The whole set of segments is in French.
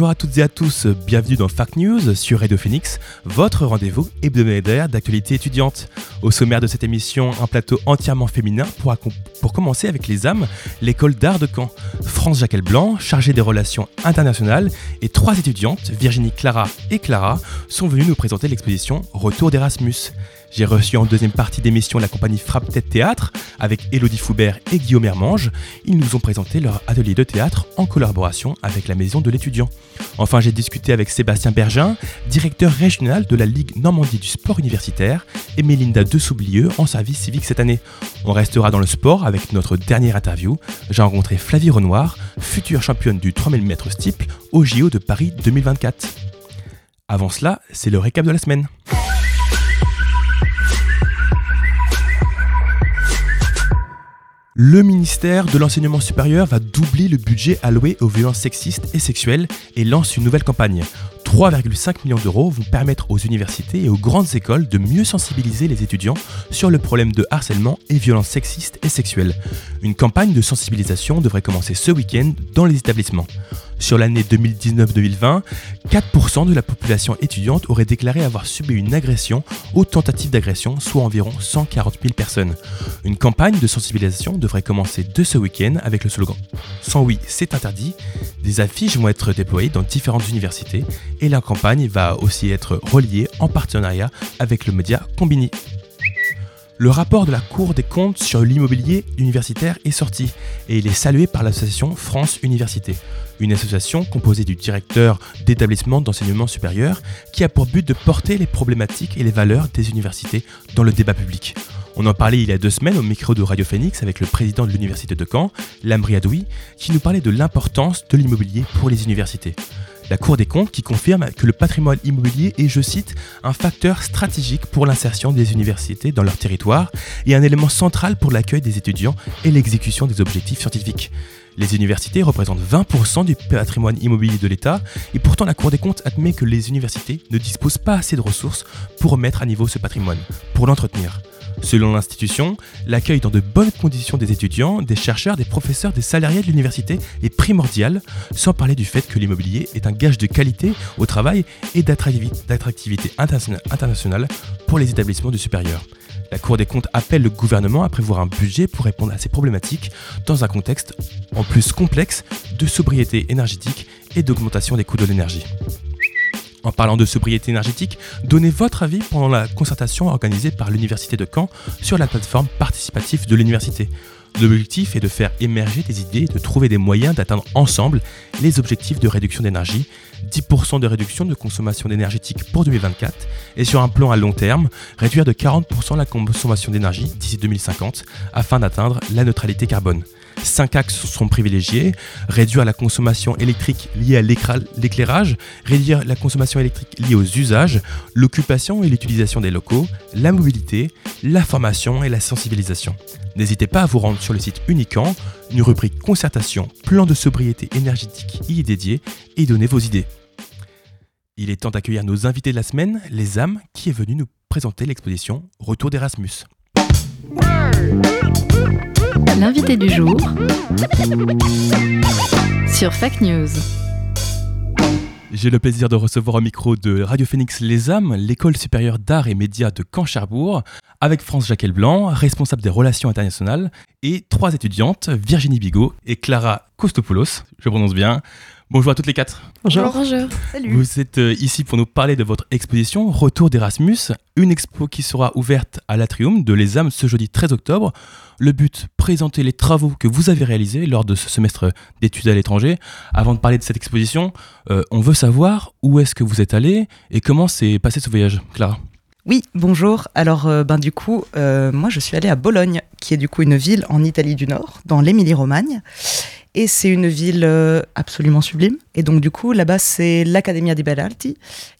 Bonjour à toutes et à tous, bienvenue dans Fact News sur Radio Phoenix, votre rendez-vous hebdomadaire d'actualité étudiante. Au sommaire de cette émission, un plateau entièrement féminin pour, commencer avec les âmes, l'école d'art de Caen. France Jacquel Blanc, chargée des relations internationales, et trois étudiantes, Virginie Clara et Clara, sont venues nous présenter l'exposition Retour d'Erasmus. J'ai reçu en deuxième partie d'émission la compagnie Frappe Tête Théâtre avec Elodie Foubert et Guillaume Hermange. Ils nous ont présenté leur atelier de théâtre en collaboration avec la Maison de l'étudiant. Enfin, j'ai discuté avec Sébastien Bergin, directeur régional de la Ligue Normandie du sport universitaire, et Mélinda Dessoublieux en service civique cette année. On restera dans le sport avec notre dernière interview. J'ai rencontré Flavie Renoir, future championne du 3000 mètres steeple au JO de Paris 2024. Avant cela, c'est le récap de la semaine. Le ministère de l'Enseignement supérieur va doubler le budget alloué aux violences sexistes et sexuelles et lance une nouvelle campagne. 3,5 millions d'euros vont permettre aux universités et aux grandes écoles de mieux sensibiliser les étudiants sur le problème de harcèlement et violences sexistes et sexuelles. Une campagne de sensibilisation devrait commencer ce week-end dans les établissements. Sur l'année 2019-2020, 4% de la population étudiante aurait déclaré avoir subi une agression ou tentative d'agression, soit environ 140 000 personnes. Une campagne de sensibilisation devrait commencer de ce week-end avec le slogan Sans oui, c'est interdit. Des affiches vont être déployées dans différentes universités et la campagne va aussi être reliée en partenariat avec le média Combini. Le rapport de la Cour des comptes sur l'immobilier universitaire est sorti et il est salué par l'association France Université, une association composée du directeur d'établissement d'enseignement supérieur qui a pour but de porter les problématiques et les valeurs des universités dans le débat public. On en parlait il y a deux semaines au micro de Radio Phoenix avec le président de l'université de Caen, Lamri Adoui, qui nous parlait de l'importance de l'immobilier pour les universités. La Cour des comptes qui confirme que le patrimoine immobilier est, je cite, un facteur stratégique pour l'insertion des universités dans leur territoire et un élément central pour l'accueil des étudiants et l'exécution des objectifs scientifiques. Les universités représentent 20% du patrimoine immobilier de l'État et pourtant la Cour des comptes admet que les universités ne disposent pas assez de ressources pour remettre à niveau ce patrimoine, pour l'entretenir. Selon l'institution, l'accueil dans de bonnes conditions des étudiants, des chercheurs, des professeurs, des salariés de l'université est primordial, sans parler du fait que l'immobilier est un gage de qualité au travail et d'attractivité d'attractivité interna- internationale pour les établissements du supérieur. La Cour des comptes appelle le gouvernement à prévoir un budget pour répondre à ces problématiques dans un contexte en plus complexe de sobriété énergétique et d'augmentation des coûts de l'énergie. En parlant de sobriété énergétique, donnez votre avis pendant la concertation organisée par l'Université de Caen sur la plateforme participative de l'université. L'objectif est de faire émerger des idées et de trouver des moyens d'atteindre ensemble les objectifs de réduction d'énergie, 10% de réduction de consommation d'énergétique pour 2024 et sur un plan à long terme, réduire de 40% la consommation d'énergie d'ici 2050 afin d'atteindre la neutralité carbone. Cinq axes sont privilégiés. Réduire la consommation électrique liée à l'éclairage, réduire la consommation électrique liée aux usages, l'occupation et l'utilisation des locaux, la mobilité, la formation et la sensibilisation. N'hésitez pas à vous rendre sur le site Unican, une rubrique concertation, plan de sobriété énergétique y est dédiée et donnez vos idées. Il est temps d'accueillir nos invités de la semaine, les âmes, qui est venu nous présenter l'exposition Retour d'Erasmus. L'invité du jour sur Fact News. J'ai le plaisir de recevoir au micro de Radio Phoenix Les âmes, l'école supérieure d'art et médias de Caen-Cherbourg, avec France Jacquel Blanc, responsable des relations internationales, et trois étudiantes, Virginie Bigot et Clara Kostopoulos, je prononce bien. Bonjour à toutes les quatre. Bonjour. Vous êtes euh, ici pour nous parler de votre exposition Retour d'Erasmus, une expo qui sera ouverte à l'Atrium de Les âmes ce jeudi 13 octobre. Le but, présenter les travaux que vous avez réalisés lors de ce semestre d'études à l'étranger. Avant de parler de cette exposition, euh, on veut savoir où est-ce que vous êtes allé et comment s'est passé ce voyage, Clara? Oui, bonjour. Alors, euh, ben, du coup, euh, moi, je suis allée à Bologne, qui est du coup une ville en Italie du Nord, dans l'Émilie-Romagne. Et c'est une ville euh, absolument sublime. Et donc, du coup, là-bas, c'est l'Accademia di Belle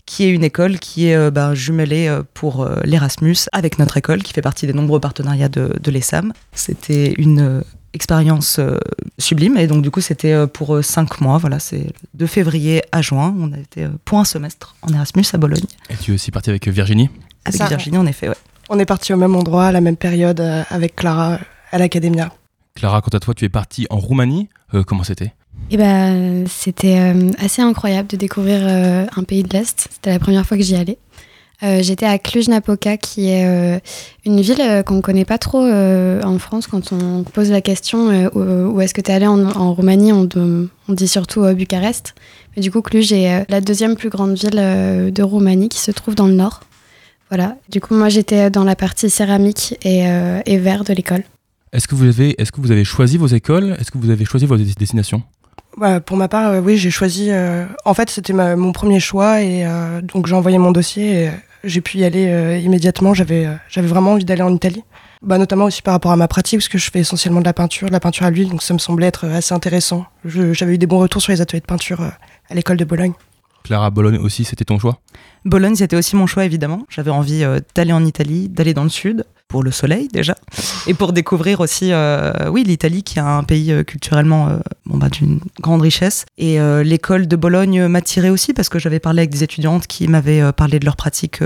qui est une école qui est euh, ben, jumelée euh, pour l'Erasmus avec notre école, qui fait partie des nombreux partenariats de, de l'ESAM. C'était une expérience euh, sublime. Et donc, du coup, c'était euh, pour euh, cinq mois. Voilà, c'est de février à juin. On a été euh, pour un semestre en Erasmus à Bologne. Et tu es aussi parti avec Virginie? Avec Ça. Virginie, en effet, ouais. On est parti au même endroit, à la même période, euh, avec Clara, à l'Academia. Clara, quant à toi, tu es partie en Roumanie. Euh, comment c'était? Et ben, c'était euh, assez incroyable de découvrir euh, un pays de l'Est. C'était la première fois que j'y allais. J'étais à Cluj-Napoca, qui est une ville qu'on ne connaît pas trop en France. Quand on pose la question où, est-ce que tu es allé en, Roumanie, on, dit surtout Bucarest. Mais du coup, Cluj est la deuxième plus grande ville de Roumanie qui se trouve dans le nord. Voilà. Du coup, moi, j'étais dans la partie céramique et, et verre de l'école. Est-ce que, vous avez, est-ce que vous avez choisi vos écoles? Est-ce que vous avez choisi vos destinations? Ouais, pour ma part, euh, oui, j'ai choisi. euh, en fait, c'était mon premier choix et euh, donc j'ai envoyé mon dossier et j'ai pu y aller euh, immédiatement. J'avais euh, j'avais vraiment envie d'aller en Italie. Bah, notamment aussi par rapport à ma pratique, parce que je fais essentiellement de la peinture, de la peinture à l'huile, donc ça me semblait être assez intéressant. J'avais eu des bons retours sur les ateliers de peinture euh, à l'école de Bologne. Clara, Bologne aussi, c'était ton choix? Bologne, c'était aussi mon choix, évidemment. J'avais envie euh, d'aller en Italie, d'aller dans le sud, pour le soleil déjà, et pour découvrir aussi, euh, oui, l'Italie, qui est un pays euh, culturellement euh, bon, bah, d'une grande richesse. Et l'école de Bologne m'attirait aussi, parce que j'avais parlé avec des étudiantes qui m'avaient parlé de leur pratique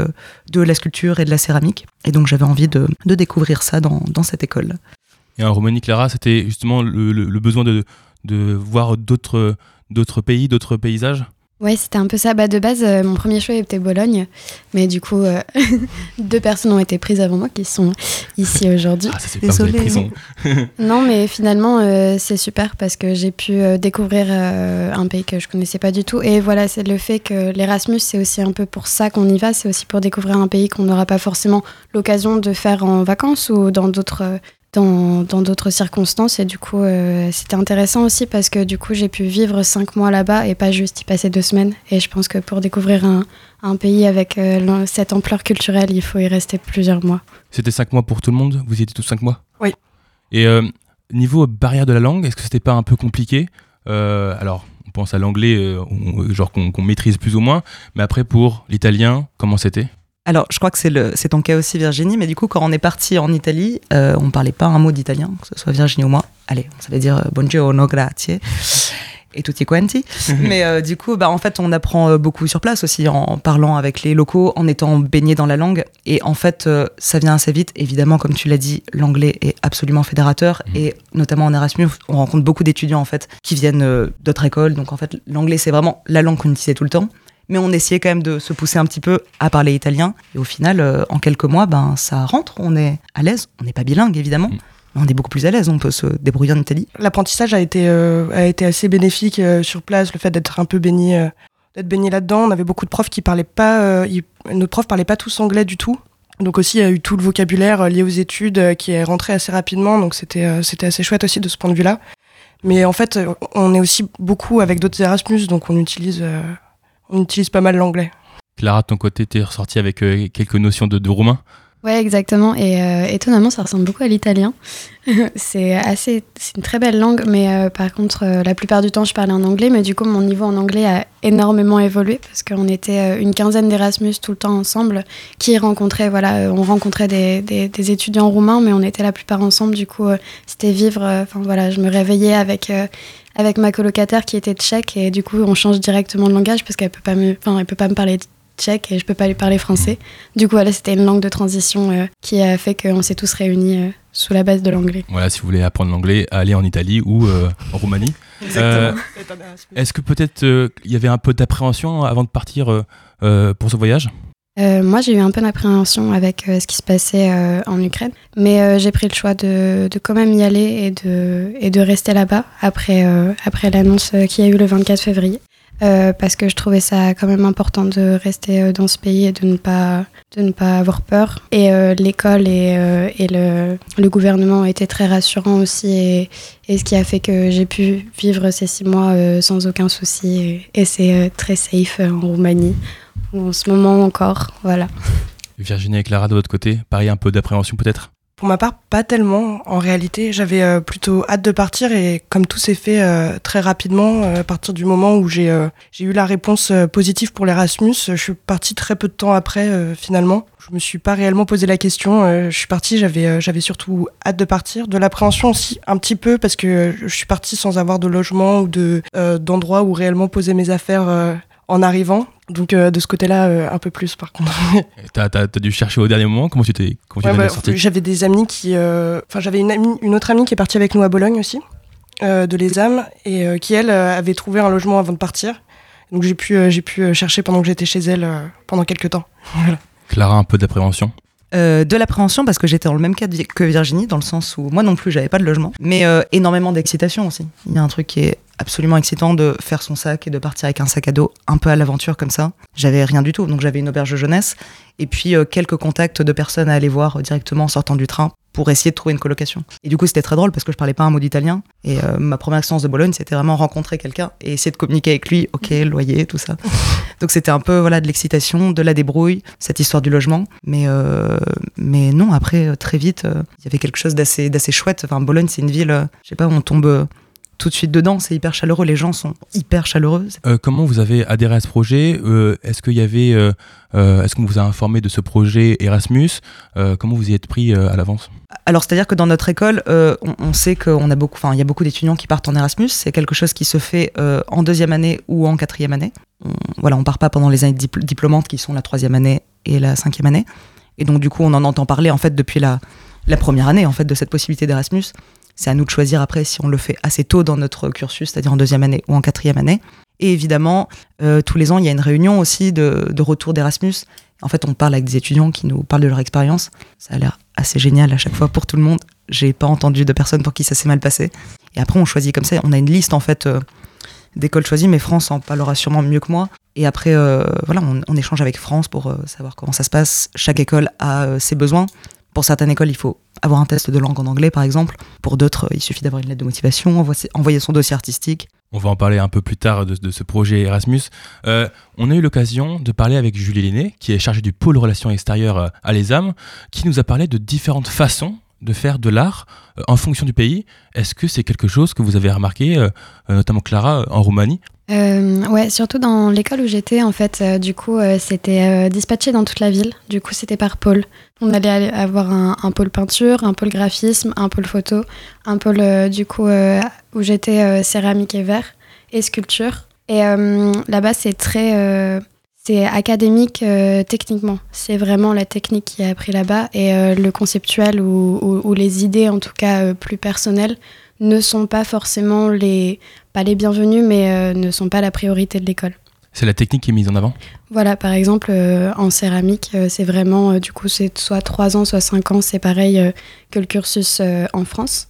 de la sculpture et de la céramique. Et donc j'avais envie de, de découvrir ça dans, dans cette école. Et en Roumanie, Clara, c'était justement le, le- le besoin de, de voir d'autres, d'autres pays, d'autres paysages? Ouais, c'était un peu ça. Bah, de base, euh, mon premier choix était Bologne, mais du coup, euh, deux personnes ont été prises avant moi qui sont ici aujourd'hui. Ah, ça c'est pas son- Non, mais finalement, euh, c'est super parce que j'ai pu découvrir un pays que je connaissais pas du tout. Et voilà, c'est le fait que l'Erasmus, c'est aussi un peu pour ça qu'on y va. C'est aussi pour découvrir un pays qu'on n'aura pas forcément l'occasion de faire en vacances ou dans d'autres. Dans dans d'autres circonstances et du coup euh, c'était intéressant aussi parce que du coup j'ai pu vivre cinq mois là-bas et pas juste y passer deux semaines. Et je pense que pour découvrir un, un pays avec euh, cette ampleur culturelle il faut y rester plusieurs mois. C'était cinq mois pour tout le monde? Vous y étiez tous cinq mois? Oui. Et euh, niveau barrière de la langue, est-ce que c'était pas un peu compliqué? Euh, Alors, on pense à l'anglais, euh, genre qu'on qu'on maîtrise plus ou moins, mais après pour l'italien, comment c'était? Alors, je crois que c'est ton cas aussi, Virginie, mais du coup, quand on est parti en Italie, euh, on parlait pas un mot d'italien, que ce soit Virginie ou moi. Allez, on savait dire euh, buongiorno, grazie et tutti quanti. mais euh, du coup, bah, en fait, on apprend euh, beaucoup sur place aussi en parlant avec les locaux, en étant baigné dans la langue. Et en fait, euh, ça vient assez vite. Évidemment, comme tu l'as dit, l'anglais est absolument fédérateur. Et notamment en Erasmus, on rencontre beaucoup d'étudiants en fait qui viennent euh, d'autres écoles. Donc en fait, l'anglais, c'est vraiment la langue qu'on utilisait tout le temps mais on essayait quand même de se pousser un petit peu à parler italien. Et au final, euh, en quelques mois, ben ça rentre, on est à l'aise. On n'est pas bilingue évidemment, Mm. mais on est beaucoup plus à l'aise. On peut se débrouiller en Italie. L'apprentissage a été euh, a été assez bénéfique euh, sur place, le fait d'être un peu baigné euh, d'être baigné là-dedans. On avait beaucoup de profs qui parlaient pas, euh, ils- nos profs parlaient pas tous anglais du tout. Donc aussi, il y a eu tout le vocabulaire euh, lié aux études euh, qui est rentré assez rapidement. Donc c'était euh, c'était assez chouette aussi de ce point de vue-là. Mais en fait, on est aussi beaucoup avec d'autres Erasmus, donc on utilise euh, on utilise pas mal l'anglais. Clara, de ton côté, t'es ressorti avec euh, quelques notions de, de roumain Ouais, exactement. Et euh, étonnamment, ça ressemble beaucoup à l'italien. c'est assez, c'est une très belle langue, mais euh, par contre, euh, la plupart du temps, je parlais en anglais. Mais du coup, mon niveau en anglais a énormément évolué parce qu'on était euh, une quinzaine d'Erasmus tout le temps ensemble, qui rencontraient, voilà, euh, on rencontrait des, des, des étudiants roumains, mais on était la plupart ensemble. Du coup, euh, c'était vivre. euh, Enfin voilà, je me réveillais avec. Avec ma colocataire qui était tchèque et du coup on change directement de langage parce qu'elle peut pas me enfin elle peut pas me parler tchèque et je peux pas lui parler français. Du coup voilà c'était une langue de transition euh, qui a fait qu'on s'est tous réunis euh, sous la base de l'anglais. Voilà, si vous voulez apprendre l'anglais, allez en Italie ou euh, en Roumanie. Euh, Est-ce que peut-être euh, il y avait un peu d'appréhension avant de partir euh, euh, pour ce voyage? Euh, moi, j'ai eu un peu d'appréhension avec euh, ce qui se passait euh, en Ukraine, mais euh, j'ai pris le choix de, de quand même y aller et de, et de rester là-bas après, après l'annonce qu'il y a eu le 24 février. Parce que je trouvais ça quand même important de rester dans ce pays et de ne pas, de ne pas avoir peur. Et l'école et, et le, le gouvernement étaient très rassurants aussi, et, et ce qui a fait que j'ai pu vivre ces six mois sans aucun souci. Et, et c'est très safe en Roumanie en ce moment encore, voilà. Virginie et Clara, de votre côté, pareil, un peu d'appréhension peut-être? Pour ma part, pas tellement. En réalité, j'avais euh, plutôt hâte de partir et comme tout s'est fait euh, très rapidement, euh, à partir du moment où j'ai euh, eu la réponse euh, positive pour l'Erasmus, je suis partie très peu de temps après euh, finalement. Je me suis pas réellement posé la question. euh, je suis partie, j'avais euh, j'avais surtout hâte de partir. De l'appréhension aussi un petit peu parce que euh, je suis partie sans avoir de logement ou de euh, d'endroit où réellement poser mes affaires euh, en arrivant. Donc euh, de ce côté-là, euh, un peu plus par contre. T'as as, dû chercher au dernier moment Comment tu t'es Ouais, J'avais des amis qui. euh, Enfin, j'avais une, amie, une autre amie qui est partie avec nous à Bologne aussi, de l'ESAM, et qui, elle, avait trouvé un logement avant de partir. Donc j'ai pu, j'ai pu chercher pendant que j'étais chez elle pendant quelques temps. Voilà. Clara, un peu d'appréhension Euh, de l'appréhension parce que j'étais dans le même cas que Virginie, dans le sens où moi non plus j'avais pas de logement, mais euh, énormément d'excitation aussi. Il y a un truc qui est absolument excitant de faire son sac et de partir avec un sac à dos un peu à l'aventure comme ça. J'avais rien du tout, donc j'avais une auberge de jeunesse et puis euh, quelques contacts de personnes à aller voir directement en sortant du train pour essayer de trouver une colocation. Et du coup c'était très drôle parce que je parlais pas un mot d'italien et euh, ma première expérience de Bologne c'était vraiment rencontrer quelqu'un et essayer de communiquer avec lui, ok, loyer, tout ça. Donc c'était un peu voilà de l'excitation, de la débrouille, cette histoire du logement. Mais euh, mais non, après euh, très vite, euh, il y avait quelque chose d'assez d'assez chouette. Enfin Bologne, c'est une ville, euh, je sais pas, où on tombe tout de suite dedans. C'est hyper chaleureux. Les gens sont hyper chaleureux. Euh, comment vous avez adhéré à ce projet? Euh, Est-ce qu'il y avait, euh, est-ce qu'on vous a informé de ce projet Erasmus? Comment vous y êtes pris à l'avance? Alors c'est-à-dire que dans notre école, on, on sait qu'on a beaucoup, enfin il y a beaucoup d'étudiants qui partent en Erasmus. C'est quelque chose qui se fait en deuxième année ou en quatrième année. On, voilà, on part pas pendant les années dipl- diplômantes qui sont la troisième année et la cinquième année. Et donc du coup, on en entend parler en fait depuis la, la première année en fait de cette possibilité d'Erasmus. C'est à nous de choisir après si on le fait assez tôt dans notre cursus, c'est-à-dire en deuxième année ou en quatrième année. Et évidemment, euh, tous les ans, il y a une réunion aussi de, retour d'Erasmus. En fait, on parle avec des étudiants qui nous parlent de leur expérience. Ça a l'air assez génial à chaque fois pour tout le monde. J'ai pas entendu de personne pour qui ça s'est mal passé. Et après, on choisit comme ça. On a une liste en fait euh, d'écoles choisies, mais France en parlera sûrement mieux que moi. Et après, euh, voilà, on, échange avec France pour savoir comment ça se passe. Chaque école a ses besoins. Pour certaines écoles, il faut avoir un test de langue en anglais, par exemple. Pour d'autres, il suffit d'avoir une lettre de motivation, envoyer- son dossier artistique. On va en parler un peu plus tard de, de ce projet Erasmus. Euh, on a eu l'occasion de parler avec Julie Lenné, qui est chargée du pôle relations extérieures euh, à l'ESAM, qui nous a parlé de différentes façons de faire de l'art euh, en fonction du pays. Est-ce que c'est quelque chose que vous avez remarqué, euh, euh, notamment Clara, en Roumanie? Euh, ouais, surtout dans l'école où j'étais, en fait, du coup, c'était dispatché dans toute la ville. Du coup, c'était par pôle. On allait avoir un, un pôle peinture, un pôle graphisme, un pôle photo, un pôle, du coup, où j'étais céramique et verre et sculpture. Et là-bas, c'est très. C'est académique euh, techniquement. C'est vraiment la technique qui est appris là-bas. Et euh, le conceptuel ou, ou- ou les idées, en tout cas euh, plus personnelles, ne sont pas forcément les pas les bienvenus, mais ne sont pas la priorité de l'école. C'est la technique qui est mise en avant? Voilà, par exemple, en céramique, c'est vraiment, du coup, c'est soit 3 ans, soit 5 ans, c'est pareil que le cursus en France.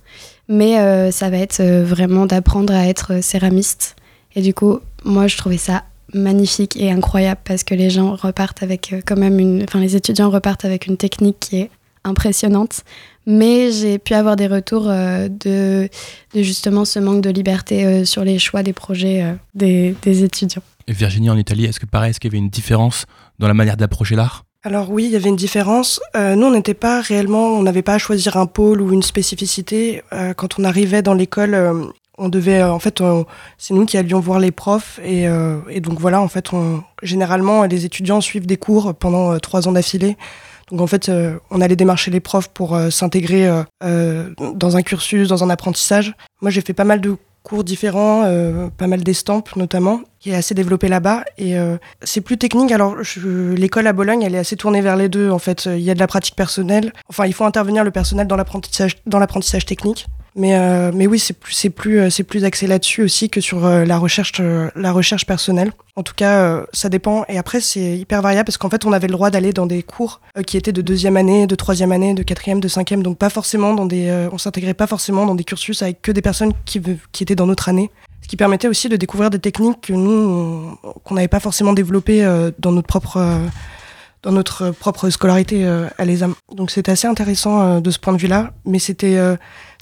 Mais ça va être vraiment d'apprendre à être céramiste. Et du coup, moi, je trouvais ça magnifique et incroyable parce que les gens repartent avec euh, quand même une. Enfin, les étudiants repartent avec une technique qui est impressionnante. Mais j'ai pu avoir des retours euh, de, de justement ce manque de liberté euh, sur les choix des projets euh, des, des étudiants. Et Virginie, en Italie, est-ce que pareil, est-ce qu'il y avait une différence dans la manière d'approcher l'art? Alors oui, il y avait une différence. Euh, nous, on n'était pas réellement, on n'avait pas à choisir un pôle ou une spécificité. Euh, quand on arrivait dans l'école, euh, on devait, euh, en fait, c'est nous qui allions voir les profs et, euh, et donc voilà, en fait, on, généralement, les étudiants suivent des cours pendant euh, trois ans d'affilée. Donc en fait, on allait démarcher les profs pour s'intégrer dans un cursus, dans un apprentissage. Moi, j'ai fait pas mal de cours différents, pas mal d'estampes notamment, qui est assez développé là-bas. Et c'est plus technique. Alors, l'école à Bologne, elle est assez tournée vers les deux. En fait, il y a de la pratique personnelle. Enfin, il faut intervenir le personnel dans l'apprentissage, dans l'apprentissage technique. Mais, euh, mais oui, c'est plus, c'est plus, euh, c'est plus axé là-dessus aussi que sur euh, la recherche, euh, la recherche personnelle. En tout cas, ça dépend. Et après, c'est hyper variable parce qu'en fait, on avait le droit d'aller dans des cours qui étaient de deuxième année, de troisième année, de quatrième, de cinquième. Donc pas forcément dans des, on s'intégrait pas forcément dans des cursus avec que des personnes qui, qui étaient dans notre année. Ce qui permettait aussi de découvrir des techniques que nous, on- qu'on n'avait pas forcément développées dans notre propre, dans notre propre scolarité à l'ESAM. Donc c'était assez intéressant de ce point de vue-là, mais c'était,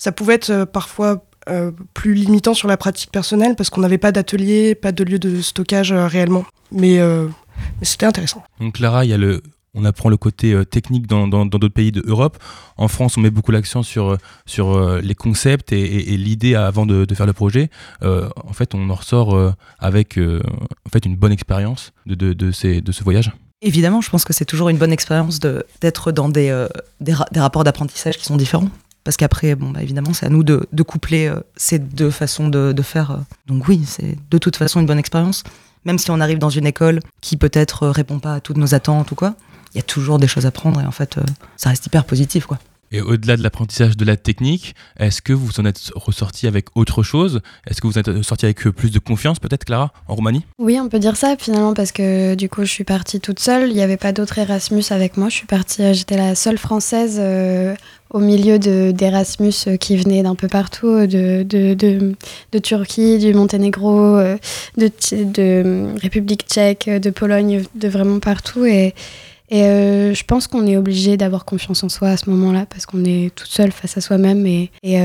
ça pouvait être euh, parfois euh, plus limitant sur la pratique personnelle parce qu'on n'avait pas d'atelier, pas de lieu de stockage euh, réellement. Mais, euh, mais c'était intéressant. Donc Clara, il y a le on apprend le côté euh, technique dans dans- dans d'autres pays d'Europe. En France, on met beaucoup l'accent sur, sur euh, les concepts et, et- et l'idée avant de, de faire le projet. Euh, en fait, on en ressort euh, avec euh, en fait, une bonne expérience de, de, de, ces, de ce voyage. Évidemment, je pense que c'est toujours une bonne expérience de- d'être dans des, euh, des, ra- des rapports d'apprentissage qui sont différents. Parce qu'après, bon, bah, évidemment, c'est à nous de, de coupler euh, ces deux façons de, de faire. euh. Donc oui, c'est de toute façon une bonne expérience. Même si on arrive dans une école qui peut-être euh, répond pas à toutes nos attentes ou quoi, il y a toujours des choses à prendre et en fait, euh, ça reste hyper positif. quoi. Et au-delà de l'apprentissage de la technique, est-ce que vous en êtes ressorti avec autre chose? Est-ce que vous êtes ressorti avec plus de confiance, peut-être, Clara, en Roumanie? Oui, on peut dire ça finalement parce que du coup, je suis partie toute seule. Il n'y avait pas d'autres Erasmus avec moi. Je suis partie, j'étais la seule française euh, au milieu de- d'Erasmus euh, qui venaient d'un peu partout, euh, de, de, de, Turquie, du Monténégro, euh, de, République tchèque, de Pologne, de vraiment partout. Et, et je pense qu'on est obligé d'avoir confiance en soi à ce moment-là parce qu'on est toute seule face à soi-même et, et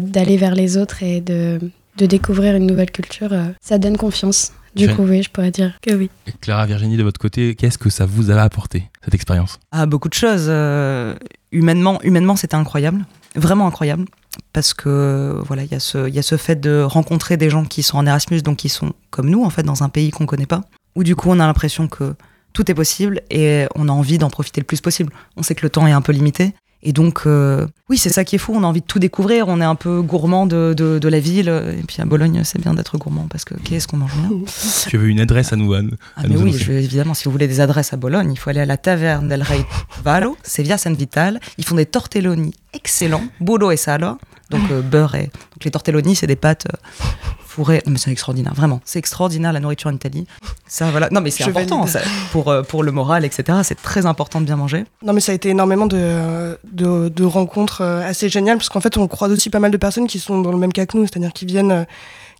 d'aller vers les autres et de, découvrir une nouvelle culture, ça donne confiance. Du coup, oui, je pourrais dire que oui. Et Clara, Virginie, de votre côté, qu'est-ce que ça vous a apporté, cette expérience? Ah, beaucoup de choses. euh, humainement, humainement c'était incroyable. Vraiment incroyable. Parce que voilà, il y, a ce- il y a ce fait de rencontrer des gens qui sont en Erasmus, donc qui sont comme nous, en fait, dans un pays qu'on connaît pas. Où du coup, on a l'impression que tout est possible et on a envie d'en profiter le plus possible. On sait que le temps est un peu limité. Et donc, euh, oui, c'est ça qui est fou. On a envie de tout découvrir. On est un peu gourmand de, de, de la ville. Et puis à Bologne, c'est bien d'être gourmand parce que qu'est-ce qu'on mange bien. Tu avais une adresse à nous, à, Ah, mais nous oui, je- évidemment, si vous voulez des adresses à Bologne, il faut aller à la taverne del Rey Valo, c'est via San Vital. Ils font des tortelloni excellents, burro et salo, donc euh, beurre et. Donc les tortelloni, c'est des pâtes euh, fourrées. Non, mais c'est extraordinaire, vraiment. C'est extraordinaire la nourriture en Italie. Ça, voilà. Non, mais c'est Je important ça, pour, euh, pour le moral, etc. C'est très important de bien manger. Non, mais ça a été énormément de, de, de rencontres assez géniales, parce qu'en fait, on croise aussi pas mal de personnes qui sont dans le même cas que nous, c'est-à-dire qui viennent,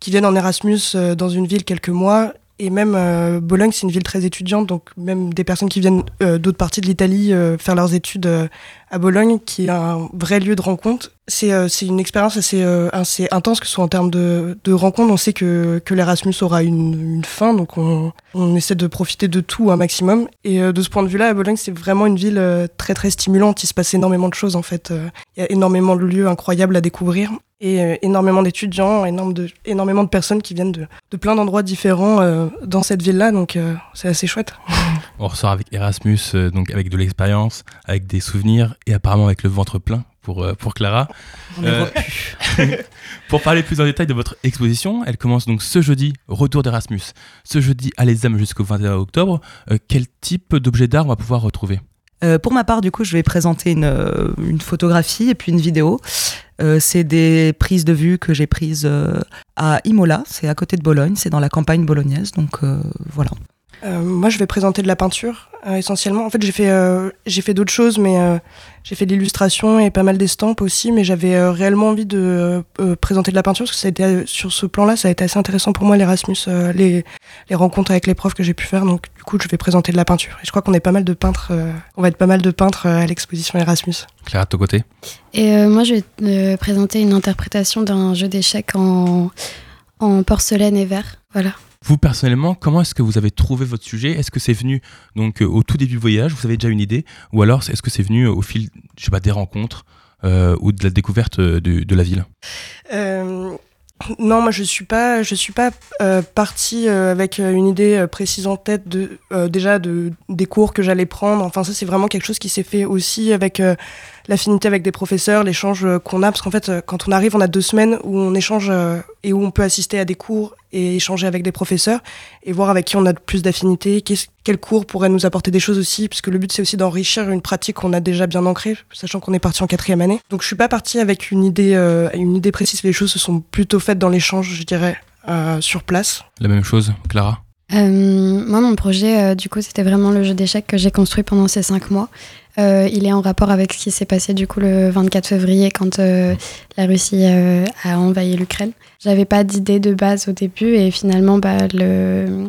qui viennent en Erasmus dans une ville quelques mois. Et même euh, Bologne, c'est une ville très étudiante, donc même des personnes qui viennent euh, d'autres parties de l'Italie euh, faire leurs études euh, à Bologne, qui est un vrai lieu de rencontre. C'est euh, une expérience assez, euh, assez intense, que ce soit en termes de, de rencontres. On sait que, que l'Erasmus aura une, une fin, donc on, on essaie de profiter de tout un maximum. Et de ce point de vue-là, Bologne, c'est vraiment une ville très très stimulante. Il se passe énormément de choses en fait. Il y a énormément de lieux incroyables à découvrir et euh, énormément d'étudiants, énorme de, énormément de personnes qui viennent de, de plein d'endroits différents euh, dans cette ville-là. Donc euh, c'est assez chouette. On ressort avec Erasmus, euh, donc avec de l'expérience, avec des souvenirs et apparemment avec le ventre plein pour, euh, pour Clara. On Euh, repu. Pour parler plus en détail de votre exposition, elle commence donc ce jeudi, retour d'Erasmus. Ce jeudi à l'ESAM jusqu'au 21 octobre. Euh, quel type d'objet d'art on va pouvoir retrouver? Euh, pour ma part, du coup, je vais présenter une, une photographie et puis une vidéo. Euh, c'est des prises de vue que j'ai prises euh, à Imola, c'est à côté de Bologne, c'est dans la campagne bolognaise, donc euh, voilà. Euh, moi, je vais présenter de la peinture euh, essentiellement. En fait, j'ai fait, euh, j'ai fait d'autres choses, mais euh, j'ai fait de l'illustration et pas mal d'estampes aussi. Mais j'avais euh, réellement envie de présenter de la peinture parce que ça a été, euh, sur ce plan-là, ça a été assez intéressant pour moi, l'Erasmus, euh, les, les rencontres avec les profs que j'ai pu faire. Donc, du coup, je vais présenter de la peinture. Et je crois qu'on est pas mal de peintres. euh, on va être pas mal de peintres euh, à l'exposition Erasmus. Clara, de ton côté? Et euh, moi, je vais présenter une interprétation d'un jeu d'échecs en, en porcelaine et verre. Voilà. Vous personnellement, comment est-ce que vous avez trouvé votre sujet? Est-ce que c'est venu donc euh, au tout début du voyage Vous avez déjà une idée? Ou alors est-ce que c'est venu au fil, des rencontres euh, ou de la découverte euh, de, la ville? Euh, non, moi je suis pas, je suis pas euh, partie euh, avec euh, une idée euh, précise en tête de euh, déjà de des cours que j'allais prendre. Enfin ça c'est vraiment quelque chose qui s'est fait aussi avec euh, l'affinité avec des professeurs, l'échange euh, qu'on a parce qu'en fait euh, quand on arrive on a deux semaines où on échange euh, et où on peut assister à des cours et échanger avec des professeurs et voir avec qui on a le plus d'affinité, qu'est-ce- quel cours pourrait nous apporter des choses aussi, puisque le but c'est aussi d'enrichir une pratique qu'on a déjà bien ancrée, sachant qu'on est parti en quatrième année. Donc je suis pas partie avec une idée, euh, une idée précise, les choses se sont plutôt faites dans l'échange, je dirais, euh, sur place. La même chose, Clara? Euh, moi, mon projet, euh, du coup, c'était vraiment le jeu d'échecs que j'ai construit pendant ces cinq mois. Euh, il est en rapport avec ce qui s'est passé du coup le 24 février quand euh, la Russie euh, a envahi l'Ukraine. J'avais pas d'idée de base au début et finalement bah, le,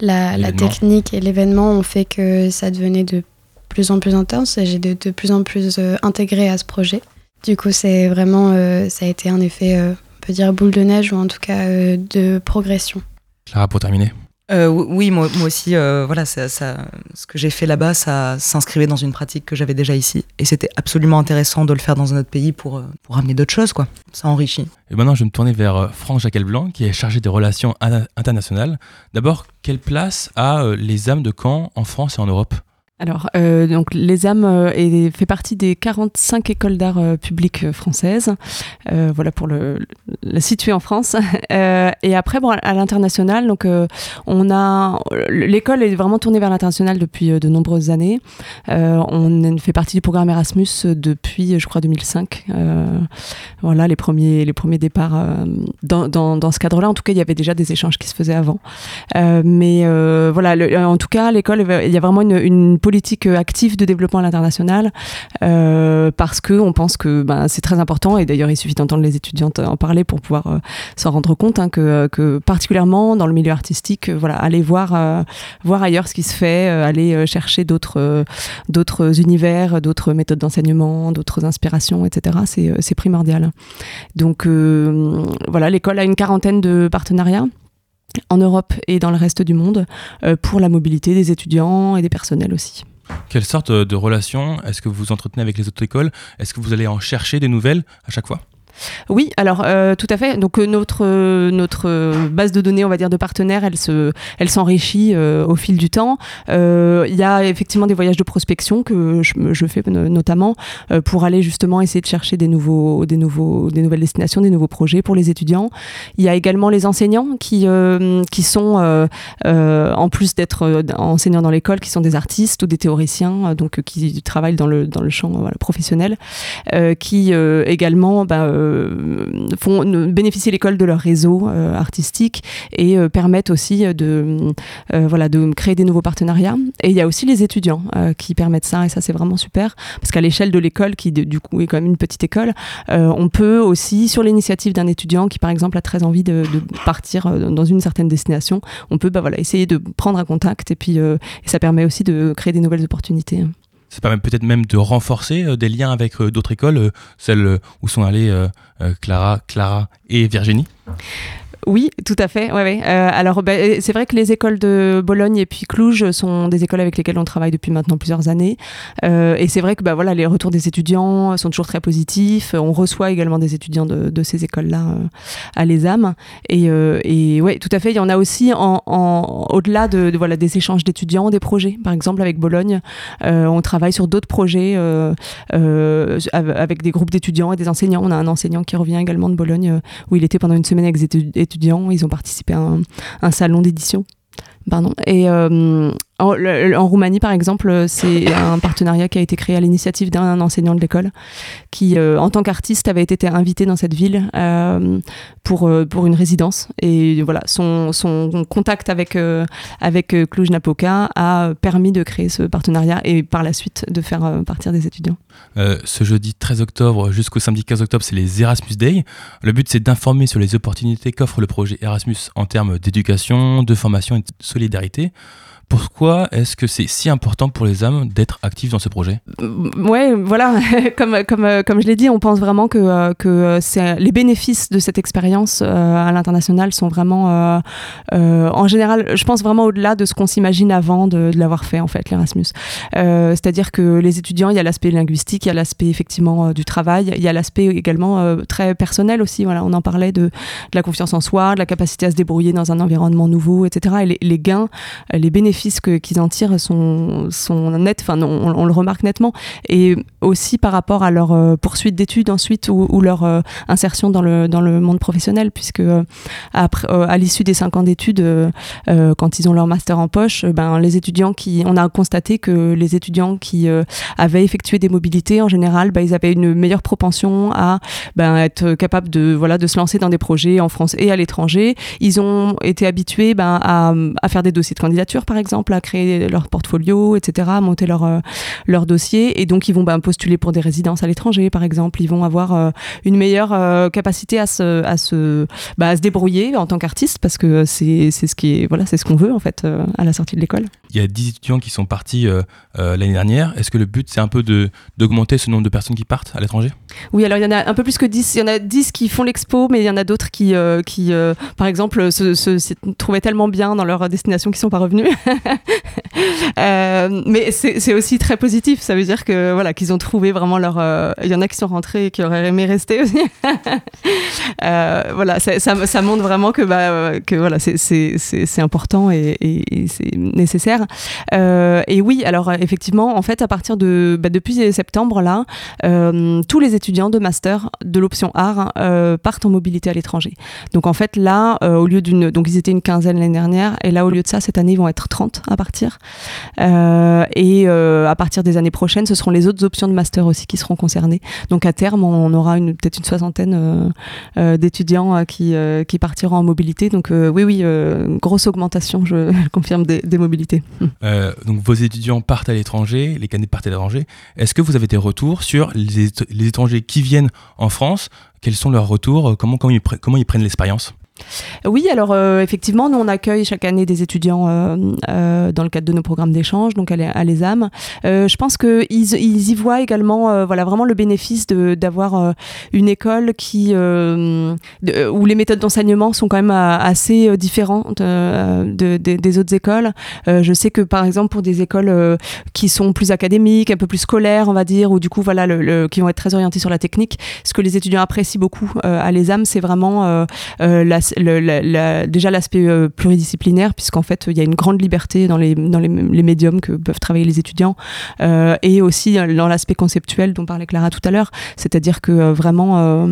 la, technique et l'événement ont fait que ça devenait de plus en plus intense et j'ai de, de plus en plus intégré à ce projet. Du coup, c'est vraiment, ça a été un effet, on peut dire boule de neige ou en tout cas de progression. Clara, pour terminer Euh, oui, moi, aussi, euh, voilà, ce que j'ai fait là-bas, ça s'inscrivait dans une pratique que j'avais déjà ici. Et c'était absolument intéressant de le faire dans un autre pays pour, euh, pour amener d'autres choses, quoi. Ça enrichit. Et maintenant, je vais me tourner vers Franck Jacques Blanc, qui est chargé des relations in- internationales. D'abord, quelle place a les âmes de Caen en France et en Europe? Alors, euh, donc, les âmes euh, est- fait partie des 45 écoles d'art euh, publiques euh, françaises. Euh, voilà pour le, situer en France. Euh, et après, à l'international, donc, on a l'école est vraiment tournée vers l'international depuis de nombreuses années. On fait partie du programme Erasmus depuis, je crois, 2005. Euh, voilà les premiers les premiers départs dans, dans, ce cadre-là. En tout cas, il y avait déjà des échanges qui se faisaient avant. Mais voilà, en tout cas, l'école, il y a vraiment une, une politique euh, active de développement à l'international euh, parce que on pense que ben, c'est très important et d'ailleurs il suffit d'entendre les étudiantes en parler pour pouvoir euh, s'en rendre compte hein, que, particulièrement dans le milieu artistique, voilà, aller voir voir ailleurs ce qui se fait, aller chercher d'autres d'autres univers, d'autres méthodes d'enseignement, d'autres inspirations, etc. C'est primordial. Donc voilà, l'école a une quarantaine de partenariats en Europe et dans le reste du monde euh, pour la mobilité des étudiants et des personnels aussi. Quelle sorte de relation est-ce que vous entretenez avec les autres écoles? Est-ce que vous allez en chercher des nouvelles à chaque fois? Oui, alors euh, tout à fait. Donc euh, notre euh, notre euh, base de données, on va dire de partenaires, elle se elle s'enrichit euh, au fil du temps. Il y a effectivement des voyages de prospection que je, fais no- notamment pour aller justement essayer de chercher des nouveaux des nouveaux des nouvelles destinations, des nouveaux projets pour les étudiants. Il y a également les enseignants qui qui sont en plus d'être enseignants dans l'école, qui sont des artistes ou des théoriciens, donc qui travaillent dans le dans le champ voilà, professionnel, qui également bah, font ne- bénéficier l'école de leur réseau euh, artistique et euh, permettent aussi de euh, voilà de créer des nouveaux partenariats. Et il y a aussi les étudiants euh, qui permettent ça et ça c'est vraiment super parce qu'à l'échelle de l'école qui du coup est quand même une petite école, euh, on peut aussi sur l'initiative d'un étudiant qui par exemple a très envie de, partir euh, dans une certaine destination, on peut bah, voilà essayer de prendre un contact et puis euh, et ça permet aussi de créer des nouvelles opportunités. Ça permet peut-être même de renforcer euh, des liens avec euh, d'autres écoles, euh, celles où sont allées Clara, Clara et Virginie. Oui, tout à fait. Euh, alors, bah, euh, c'est vrai que les écoles de Bologne et puis Cluj sont des écoles avec lesquelles on travaille depuis maintenant plusieurs années. Euh, et c'est vrai que bah, voilà, les retours des étudiants sont toujours très positifs. On reçoit également des étudiants de, ces écoles-là à l'ESAM. Et, et ouais, tout à fait. Il y en a aussi au-delà de, voilà, des échanges d'étudiants, des projets. Par exemple, avec Bologne, on travaille sur d'autres projets av- avec des groupes d'étudiants et des enseignants. On a un enseignant qui revient également de Bologne où il était pendant une semaine avec des étu- Ils ont participé à un salon d'édition. Et euh, en, Roumanie, par exemple, c'est un partenariat qui a été créé à l'initiative d'un enseignant de l'école qui, euh, en tant qu'artiste, avait été invité dans cette ville euh, pour, euh, pour une résidence. Et voilà, son, son contact avec, euh, avec euh, Cluj-Napoca a permis de créer ce partenariat et par la suite de faire euh, partir des étudiants. Euh, ce jeudi 13 octobre jusqu'au samedi 15 octobre, c'est les Erasmus Day. Le but, c'est d'informer sur les opportunités qu'offre le projet Erasmus en termes d'éducation, de formation et de solidarité solidarité. Pourquoi est-ce que c'est si important pour les âmes d'être actifs dans ce projet? Ouais, voilà, comme, comme, euh, comme je l'ai dit, on pense vraiment que, euh, que euh, les bénéfices de cette expérience à l'international sont vraiment, en général, je pense vraiment au-delà de ce qu'on s'imagine avant de, l'avoir fait, en fait, l'Erasmus. C'est-à-dire que les étudiants, il y a l'aspect linguistique, il y a l'aspect effectivement du travail, il y a l'aspect également très personnel aussi. Voilà, on en parlait de, de la confiance en soi, de la capacité à se débrouiller dans un environnement nouveau, etc. Et les, gains, les bénéfices que- qu'ils en tirent sont, sont nets, enfin, on, le remarque nettement. Et aussi par rapport à leur euh, poursuite d'études ensuite ou, leur euh, insertion dans le, dans le monde professionnel, puisque euh, après, à l'issue des cinq ans d'études, quand ils ont leur master en poche, ben, les étudiants qui, on a constaté que les étudiants qui avaient effectué des mobilités, en général, ben, ils avaient une meilleure propension à ben, être capables de, voilà, de se lancer dans des projets en France et à l'étranger. Ils ont été habitués ben, à, à faire des dossiers de candidature, par exemple exemple, à créer leur portfolio, etc., à monter leur, euh, leur dossier. Et donc, ils vont bah, postuler pour des résidences à l'étranger, par exemple. Ils vont avoir euh, une meilleure euh, capacité à se, à, se, bah, à se débrouiller en tant qu'artiste, parce que c'est c'est ce qui est, voilà, c'est ce qu'on veut, en fait, à la sortie de l'école. Il y a 10 étudiants qui sont partis l'année dernière. Est-ce que le but, c'est un peu de- d'augmenter ce nombre de personnes qui partent à l'étranger? Oui, alors il y en a un peu plus que 10. Il y en a 10 qui font l'expo, mais il y en a d'autres qui, qui par exemple, se, se- se trouvaient tellement bien dans leur destination qu'ils ne sont pas revenus. Euh, mais c'est aussi très positif. Ça veut dire que voilà qu'ils ont trouvé vraiment leur. euh, Il y en a qui sont rentrés et qui auraient aimé rester aussi. Euh, voilà, ça, montre vraiment que, bah, que voilà, c'est- important et, et- et c'est nécessaire. Et oui, alors effectivement, en fait, à partir de bah, depuis septembre là, tous les étudiants de master de l'option art partent en mobilité à l'étranger. Donc en fait là, au lieu d'une, donc ils étaient une quinzaine l'année dernière, et là au lieu de ça cette année ils vont être 30 à partir. Euh, et euh, à partir des années prochaines, ce seront les autres options de master aussi qui seront concernées. Donc à terme, on aura peut-être une soixantaine euh, d'étudiants qui, partiront en mobilité. Donc oui, oui, grosse augmentation, je, confirme, des, mobilités. Donc vos étudiants partent à l'étranger, les candidates partent à l'étranger. Est-ce que vous avez des retours sur les, étrangers qui viennent en France? Quels sont leurs retours? Comment ils prennent l'expérience? Oui, alors euh, effectivement, nous on accueille chaque année des étudiants euh, euh, dans le cadre de nos programmes d'échange, donc à l'E- à l'ESAM. Je pense qu'ils ils y voient également voilà, vraiment le bénéfice d'avoir une école qui, où les méthodes d'enseignement sont quand même assez différentes de- de- des autres écoles. Je sais que par exemple pour des écoles qui sont plus académiques, un peu plus scolaires, on va dire, ou du coup voilà, qui vont être très orientés sur la technique, ce que les étudiants apprécient beaucoup à l'ESAM, c'est vraiment la- déjà l'aspect euh, pluridisciplinaire, puisqu'en fait, il y a une grande liberté dans les, dans les, médiums que peuvent travailler les étudiants, euh, et aussi euh, dans l'aspect conceptuel dont parlait Clara tout à l'heure, c'est-à-dire que vraiment,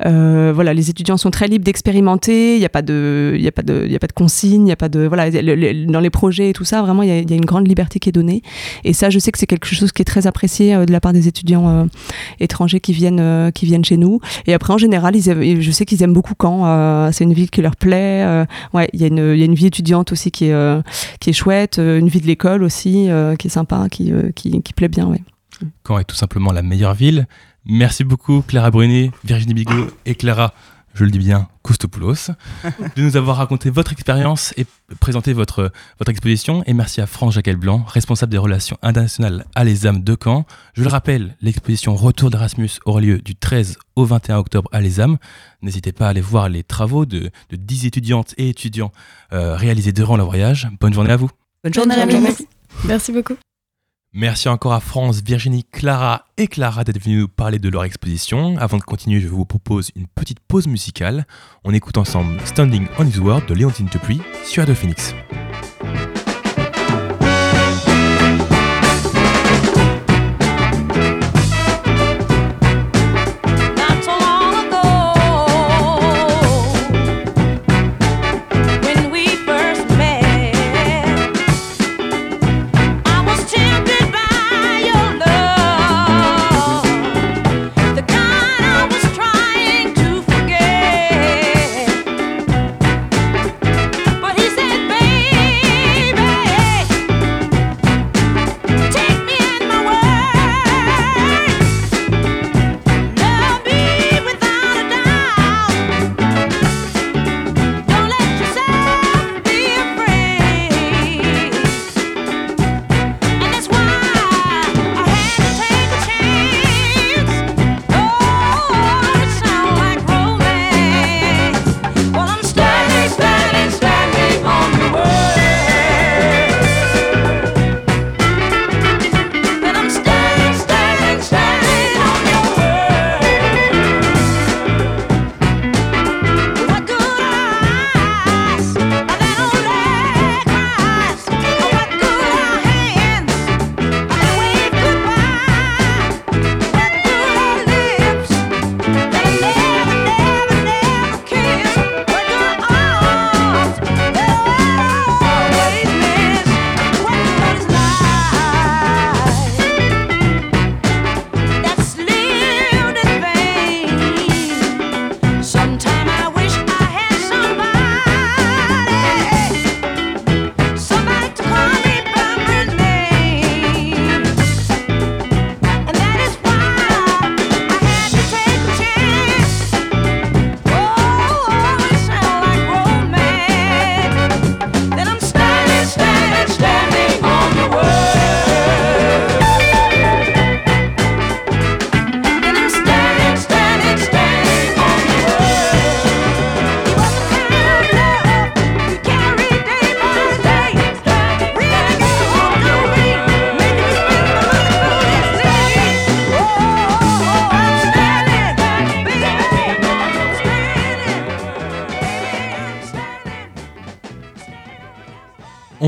voilà, les étudiants sont très libres d'expérimenter, il n'y a pas de, a a pas de consignes, il a pas de, voilà, dans les projets et tout ça, vraiment, il y, a, une grande liberté qui est donnée, et ça, je sais que c'est quelque chose qui est très apprécié de la part des étudiants étrangers qui viennent, qui viennent chez nous. Et après, en général, ils je sais qu'ils aiment beaucoup euh, c'est une qui leur plaît. euh, ouais, il y, a une- il y a une vie étudiante aussi qui est, euh, qui est chouette, euh, une vie de l'école aussi qui est sympa, qui, qui, qui plaît bien. Ouais. Caen est tout simplement la meilleure ville. Merci beaucoup Clara Brunet, Virginie Bigot et Clara, je le dis bien, Koustopoulos, de nous avoir raconté votre expérience et présenté votre, votre exposition. Et merci à France Jacques Blanc, responsable des relations internationales à l'ESAM de Caen. Je le rappelle, l'exposition Retour d'Erasmus aura lieu du 13 au 21 octobre à l'ESAM. N'hésitez pas à aller voir les travaux de, de 10 étudiantes et étudiants euh, réalisés durant le voyage. Bonne journée à vous. Bonne journée, journée. Rémi. Merci beaucoup. Merci encore à France, Virginie, Clara et Clara d'être venus nous parler de leur exposition. Avant de continuer, je vous propose une petite pause musicale. On écoute ensemble Standing on His Word de Léontine Dupuis sur Radio Phoenix.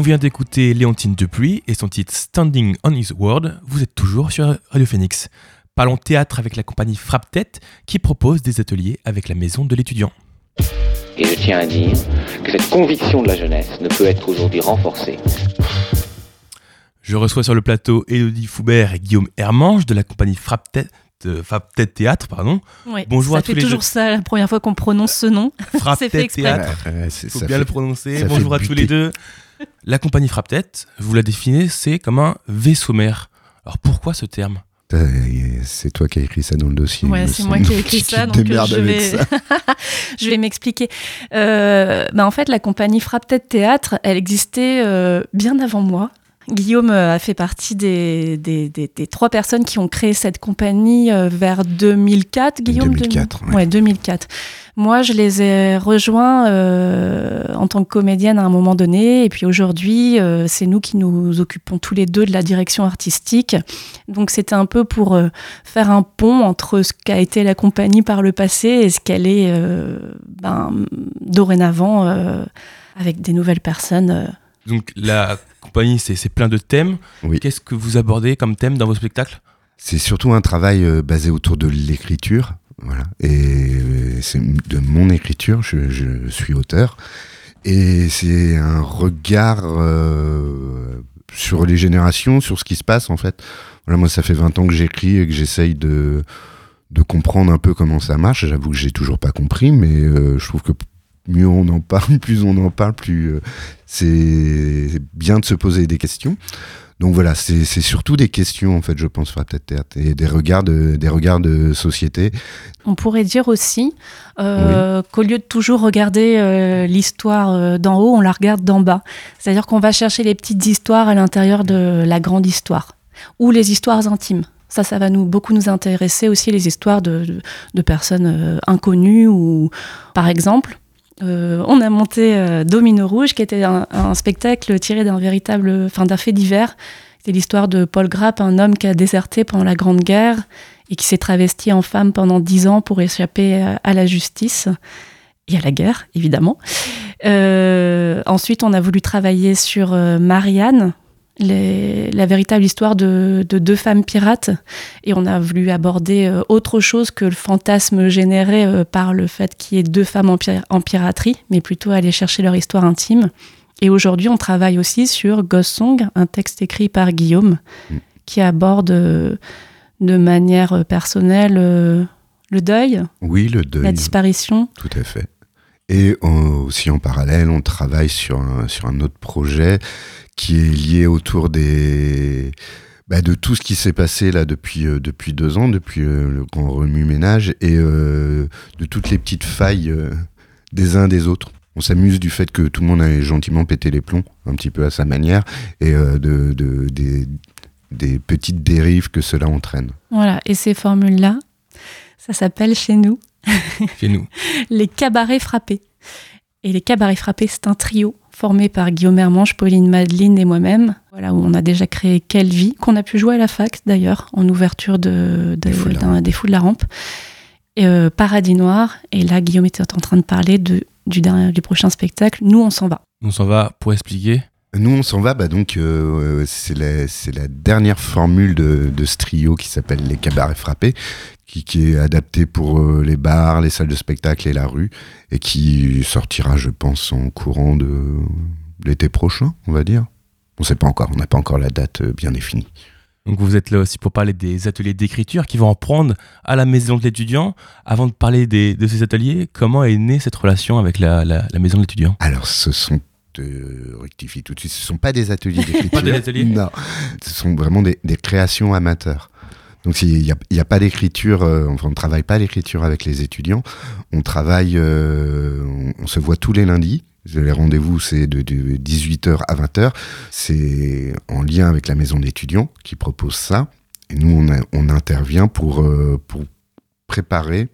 Vient d'écouter Léontine Dupuis et son titre Standing on His Word. Vous êtes toujours sur Radio Phoenix. Parlons théâtre avec la compagnie Frappe Tête qui propose des ateliers avec la maison de l'étudiant. Et je tiens à dire que cette conviction de la jeunesse ne peut être aujourd'hui renforcée. Je reçois sur le plateau Elodie Foubert et Guillaume Hermange de la compagnie Frappe Tête, euh, Frappe Tête Théâtre. Pardon. Ouais, Bonjour ça à fait tous les toujours deux. ça la première fois qu'on prononce ce nom. Frappe C'est fait Tête. Théâtre. Ouais, c'est- faut ça bien fait- le prononcer. ça fait Bonjour à tous les deux. La compagnie Frappe Tête, vous la définissez comme un vaisseau mère. Alors pourquoi ce terme? Euh, C'est toi qui as écrit ça dans le dossier. Ouais, c'est moi qui ai écrit ça, donc euh, je vais, je vais m'expliquer. Euh, bah, en fait, la compagnie Frappe Tête Théâtre, elle existait euh, bien avant moi. Guillaume euh, a fait partie des, des, des- des trois personnes qui ont créé cette compagnie euh, vers 2004. Guillaume? 2004, 2000 ouais, 2004. Moi, je les ai rejoints euh, en tant que comédienne à un moment donné, et puis aujourd'hui, euh, c'est nous qui nous occupons tous les deux de la direction artistique. Donc, c'était un peu pour euh, faire un pont entre ce qu'a été la compagnie par le passé et ce qu'elle est ben, dorénavant avec des nouvelles personnes. Donc la compagnie, c'est plein de thèmes. Oui. Qu'est-ce que vous abordez comme thème dans vos spectacles? C'est surtout un travail euh, basé autour de l'écriture. Voilà. Et euh, c'est de mon écriture, je, je suis auteur. Et c'est un regard euh, sur les générations, sur ce qui se passe en fait. Voilà, moi, ça fait 20 ans que j'écris et que j'essaye de, de comprendre un peu comment ça marche. J'avoue que j'ai toujours pas compris, mais euh, je trouve que mieux on en parle, plus on en parle, plus euh, c'est bien de se poser des questions. Donc voilà, c'est surtout des questions en fait, je pense, sur peut-être théâtre et des regards de, des regards de société. On pourrait dire aussi euh, qu'au lieu de toujours regarder euh, l'histoire euh, d'en haut, on la regarde d'en bas. C'est-à-dire qu'on va chercher les petites histoires à l'intérieur de la grande histoire ou les histoires intimes. Ça, ça va nous beaucoup nous intéresser aussi les histoires de, de, de personnes inconnues ou, par exemple, euh, on a monté euh, Domino Rouge, qui était un, spectacle tiré d'un véritable, enfin d'un fait divers. C'est l'histoire de Paul Grapp, un homme qui a déserté pendant la Grande Guerre et qui s'est travesti en femme pendant dix ans pour échapper à, à la justice et à la guerre, évidemment. Euh, ensuite, on a voulu travailler sur euh, Marianne, les- la véritable histoire de, de deux femmes pirates, et on a voulu aborder euh, autre chose que le fantasme généré euh, par le fait qu'il y ait deux femmes en, pir- en piraterie, mais plutôt aller chercher leur histoire intime. Et aujourd'hui, on travaille aussi sur Ghost Song, un texte écrit par Guillaume, qui aborde euh, de manière personnelle le deuil, Oui, le deuil. la disparition. Tout à fait. Et aussi en parallèle, on travaille sur un, sur un autre projet qui est lié autour bah, de tout ce qui s'est passé là depuis euh, depuis deux ans, depuis euh, le grand remue-ménage et euh, de toutes les petites failles des uns des autres. On s'amuse du fait que tout le monde a gentiment pété les plombs, un petit peu à sa manière, et de- des, des petites dérives que cela entraîne. Voilà, et ces formules-là, ça s'appelle chez nous Chez nous. les cabarets frappés. Et les cabarets frappés, c'est un trio formé par Guillaume Hermange, Pauline Madeline et moi-même. Voilà, où on a déjà créé Quelle vie, qu'on a pu jouer à la fac d'ailleurs, en ouverture de, de- Des Fous de la d'un- des Fous de la Rampe. Et, euh, Paradis Noir, et là Guillaume était en train de parler de, du, dernier- du prochain spectacle, Nous on s'en va. On s'en va pour expliquer. Nous, on s'en va, bah donc euh, c'est la, c'est la dernière formule de, de ce trio qui s'appelle les cabarets frappés, qui, qui est adapté pour euh, les bars, les salles de spectacle et la rue, et qui sortira, je pense, en courant de l'été prochain, on va dire. On sait pas encore, on n'a pas encore la date euh, bien définie. Donc vous êtes là aussi pour parler des ateliers d'écriture qui vont en prendre à la maison de l'étudiant. Avant de parler des- de ces ateliers, comment est née cette relation avec la, la- la maison de l'étudiant? Alors, ce sont euh, rectifie tout de suite, ce sont pas des ateliers d'écriture. Pas des ateliers Non, ce sont vraiment des, des créations amateurs. Donc il n'y a, pas d'écriture, euh, on ne travaille pas l'écriture avec les étudiants. On travaille, euh, on, se voit tous les lundis. Les rendez-vous, c'est de, de 18h à 20h. C'est en lien avec la maison d'étudiants qui propose ça. Et nous, on, intervient pour, euh, pour préparer,